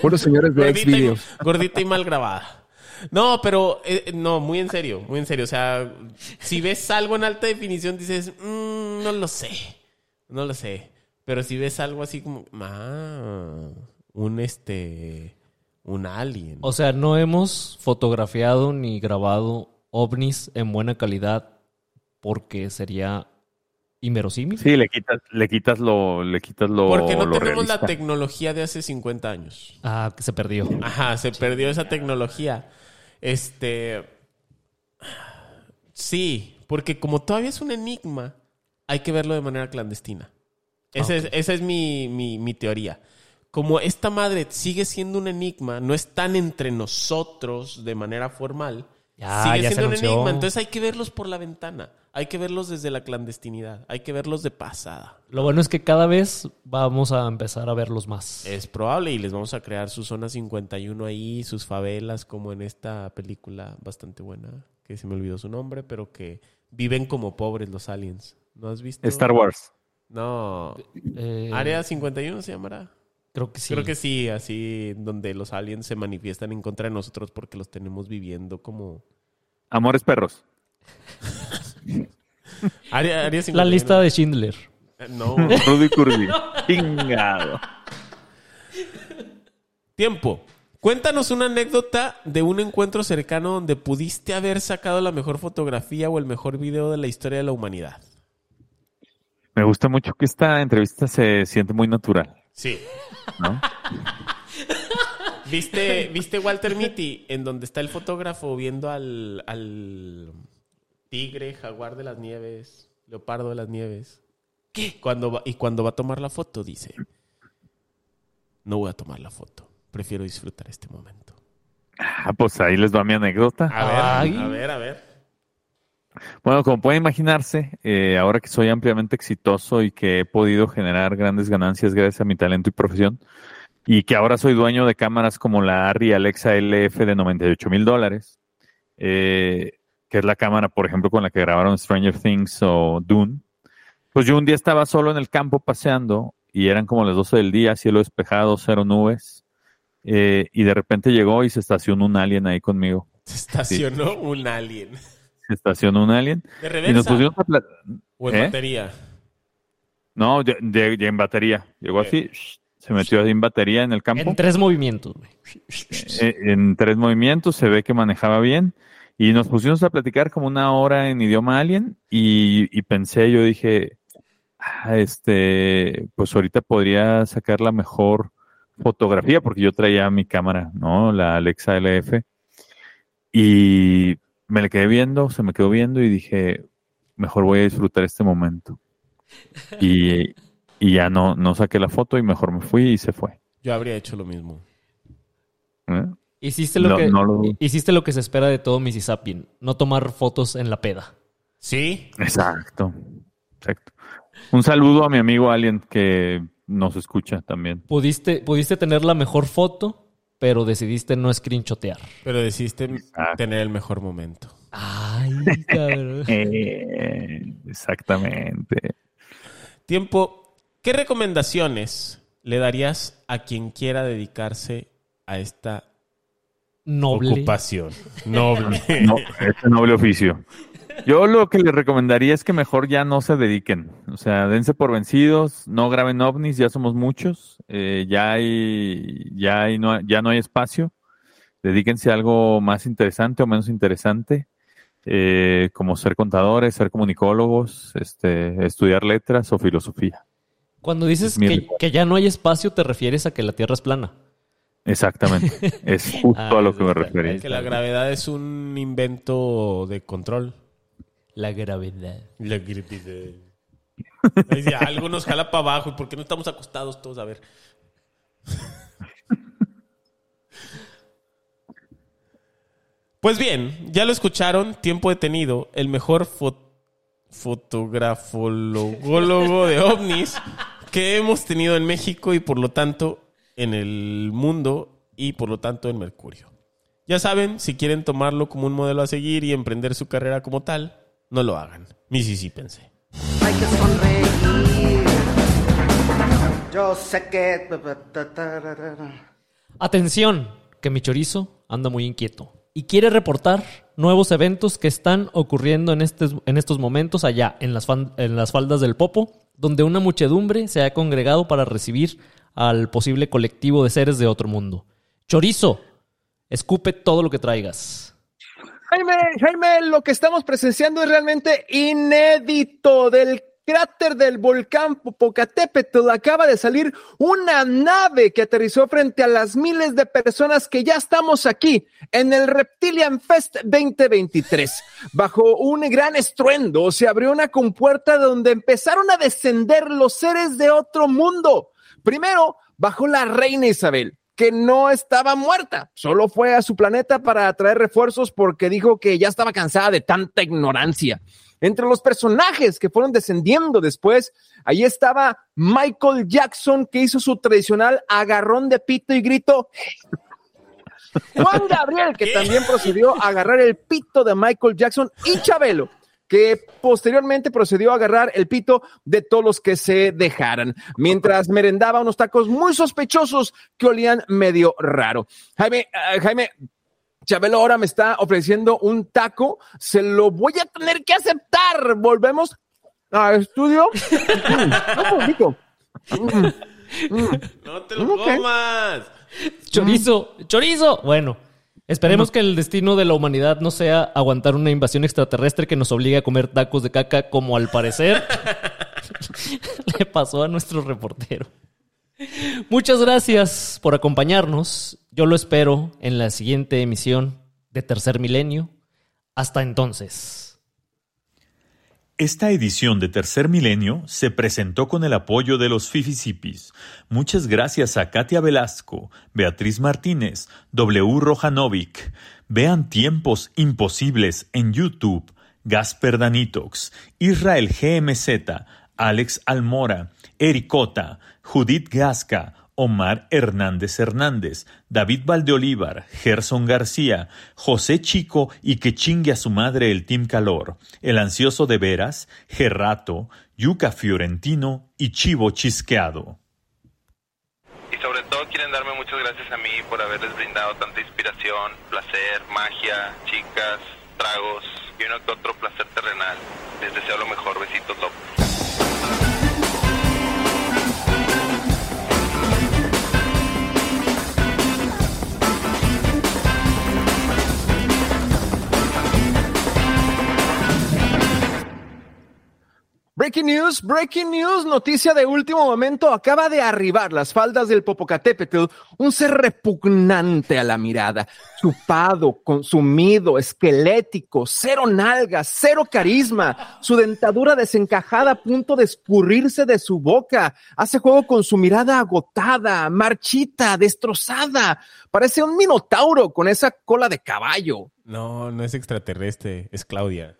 Puros señores de Gordita y, gordita y mal grabada. No, pero eh, no, muy en serio, muy en serio. O sea, si ves algo en alta definición, dices, "Mm, no lo sé, no lo sé. Pero si ves algo así como, ah, un este, un alien. o sea, no hemos fotografiado ni grabado ovnis en buena calidad porque sería inverosímil. Sí, le quitas, le quitas lo, le quitas lo. Porque no lo tenemos la tecnología de hace 50 años. Ah, que se perdió. Ajá, se perdió esa tecnología. Este. Sí, porque como todavía es un enigma, hay que verlo de manera clandestina. Esa, es, esa es mi, mi- mi teoría. Como esta madre sigue siendo un enigma, no están entre nosotros de manera formal, Ya, sigue ya siendo un enigma. Entonces hay que verlos por la ventana. Hay que verlos desde la clandestinidad. Hay que verlos de pasada. Lo bueno es que cada vez vamos a empezar a verlos más. Es probable y les vamos a crear su zona 51 ahí, sus favelas, como en esta película bastante buena, que se me olvidó su nombre, pero que viven como pobres los aliens. ¿No has visto? Star Wars. No. Eh, Área 51 se llamará. Creo que sí. Creo que sí, así donde los aliens se manifiestan en contra de nosotros porque los tenemos viviendo como... Amores perros. <laughs> Área, área 51. La lista de Schindler. Eh, No. <laughs> Rudy Curly. Chingado. Tiempo. Cuéntanos una anécdota de un encuentro cercano donde pudiste haber sacado la mejor fotografía o el mejor video de la historia de la humanidad. Me gusta mucho que esta entrevista se siente muy natural, Sí. ¿no? <laughs> ¿Viste, ¿Viste Walter Mitty en donde está el fotógrafo viendo al, al tigre, jaguar de las nieves, leopardo de las nieves? ¿Qué? Cuando va- y cuando va a tomar la foto dice, no voy a tomar la foto, prefiero disfrutar este momento. Ah, pues ahí les va mi anécdota. A ver, Ay. a ver, a ver. Bueno, como pueden imaginarse, eh, ahora que soy ampliamente exitoso y que he podido generar grandes ganancias gracias a mi talento y profesión, y que ahora soy dueño de cámaras como la Arri Alexa LF de 98 mil dólares, eh, que es la cámara, por ejemplo, con la que grabaron Stranger Things o Dune, pues yo un día estaba solo en el campo paseando y eran como las 12 del día, cielo despejado, cero nubes, eh, y de repente llegó y se estacionó un alien ahí conmigo. Se estacionó un alien. Se estacionó un alien De y nos reversa pusimos a pla- o en ¿Eh? batería. No, ya, ya- ya en batería. Llegó así, se metió así en batería en el campo. En tres movimientos, güey. Eh, en tres movimientos, se ve que manejaba bien. Y nos pusimos a platicar como una hora en idioma alien. Y, y pensé, yo dije, "Ah, este, pues ahorita podría sacar la mejor fotografía, porque yo traía mi cámara, ¿no? La Alexa LF. Y me le quedé viendo, se me quedó viendo y dije, mejor voy a disfrutar este momento. <laughs> Y, y ya no, no saqué la foto y mejor me fui y se fue. Yo habría hecho lo mismo. ¿eh? Hiciste lo, No, que, no lo- hiciste lo que se espera de todo Mississippi. No tomar fotos en la peda. ¿Sí? Exacto, exacto. Un saludo a mi amigo Alien que nos escucha también. Pudiste, pudiste tener la mejor foto, pero decidiste no screenshotear. Pero decidiste Exacto. tener el mejor momento. Ay, cabrón. <laughs> Eh, exactamente. Tiempo. ¿Qué recomendaciones le darías a quien quiera dedicarse a esta Noble. ocupación? Noble. No, este noble oficio. Yo lo que les recomendaría es que mejor ya no se dediquen. O sea, dense por vencidos, no graben ovnis, ya somos muchos, eh, ya hay, ya hay, no, ya no hay espacio. Dedíquense a algo más interesante o menos interesante, eh, como ser contadores, ser comunicólogos, este, estudiar letras o filosofía. Cuando dices que, ya no hay espacio, te refieres a que la Tierra es plana. Exactamente. <laughs> Es justo Ah, a lo que me refería. que la gravedad es un invento de control. La gravedad. La gravedad. Ahí sí, algo nos jala para abajo. ¿Y por qué no estamos acostados todos? A ver. Pues bien, ya lo escucharon. Tiempo detenido. El mejor fo- fotógrafólogo de ovnis que hemos tenido en México y por lo tanto en el mundo y por lo tanto en Mercurio. Ya saben, si quieren tomarlo como un modelo a seguir y emprender su carrera como tal, no lo hagan. Misisípense. Hay que sonreír. Yo sé que. Atención, que mi chorizo anda muy inquieto y quiere reportar nuevos eventos que están ocurriendo en, estes- en estos momentos allá, en las, fan- en las faldas del Popo, donde una muchedumbre se ha congregado para recibir al posible colectivo de seres de otro mundo. Chorizo, escupe todo lo que traigas. Jaime, Jaime, lo que estamos presenciando es realmente inédito. Del cráter del volcán Popocatépetl acaba de salir una nave que aterrizó frente a las miles de personas que ya estamos aquí en el Reptilian Fest 2023. Bajo un gran estruendo se abrió una compuerta donde empezaron a descender los seres de otro mundo. Primero bajó la reina Isabel, que no estaba muerta, solo fue a su planeta para traer refuerzos porque dijo que ya estaba cansada de tanta ignorancia. Entre los personajes que fueron descendiendo después, ahí estaba Michael Jackson, que hizo su tradicional agarrón de pito y grito. Juan Gabriel, que también procedió a agarrar el pito de Michael Jackson y Chabelo que posteriormente procedió a agarrar el pito de todos los que se dejaran, mientras merendaba unos tacos muy sospechosos que olían medio raro. Jaime, uh, Jaime, Chabelo ahora me está ofreciendo un taco, se lo voy a tener que aceptar. Volvemos al estudio. <laughs> no te lo okay. comas. Chorizo, chorizo. Bueno, esperemos que el destino de la humanidad no sea aguantar una invasión extraterrestre que nos obligue a comer tacos de caca, como al parecer <laughs> le pasó a nuestro reportero. Muchas gracias por acompañarnos. Yo lo espero en la siguiente emisión de Tercer Milenio. Hasta entonces. Esta edición de Tercer Milenio se presentó con el apoyo de los Fifisipis. Muchas gracias a Katia Velasco, Beatriz Martínez, W. Rojanovic. Vean Tiempos Imposibles en YouTube. Gasper Danitox, Israel GMZ, Alex Almora, Ericota, Judith Gasca, Omar Hernández Hernández, David Valdeolívar, Gerson García, José Chico y que chingue a su madre el Team Calor, El Ansioso de Veras, Gerrato, Yuca Fiorentino y Chivo Chisqueado. Y sobre todo quieren darme muchas gracias a mí por haberles brindado tanta inspiración, placer, magia, chicas, tragos y uno que otro placer terrenal. Les deseo lo mejor. Besitos, López. Breaking news, breaking news, noticia de último momento, acaba de arribar las faldas del Popocatépetl, un ser repugnante a la mirada, chupado, consumido, esquelético, cero nalgas, cero carisma, su dentadura desencajada a punto de escurrirse de su boca, hace juego con su mirada agotada, marchita, destrozada, parece un minotauro con esa cola de caballo. No, no es extraterrestre, es Claudia.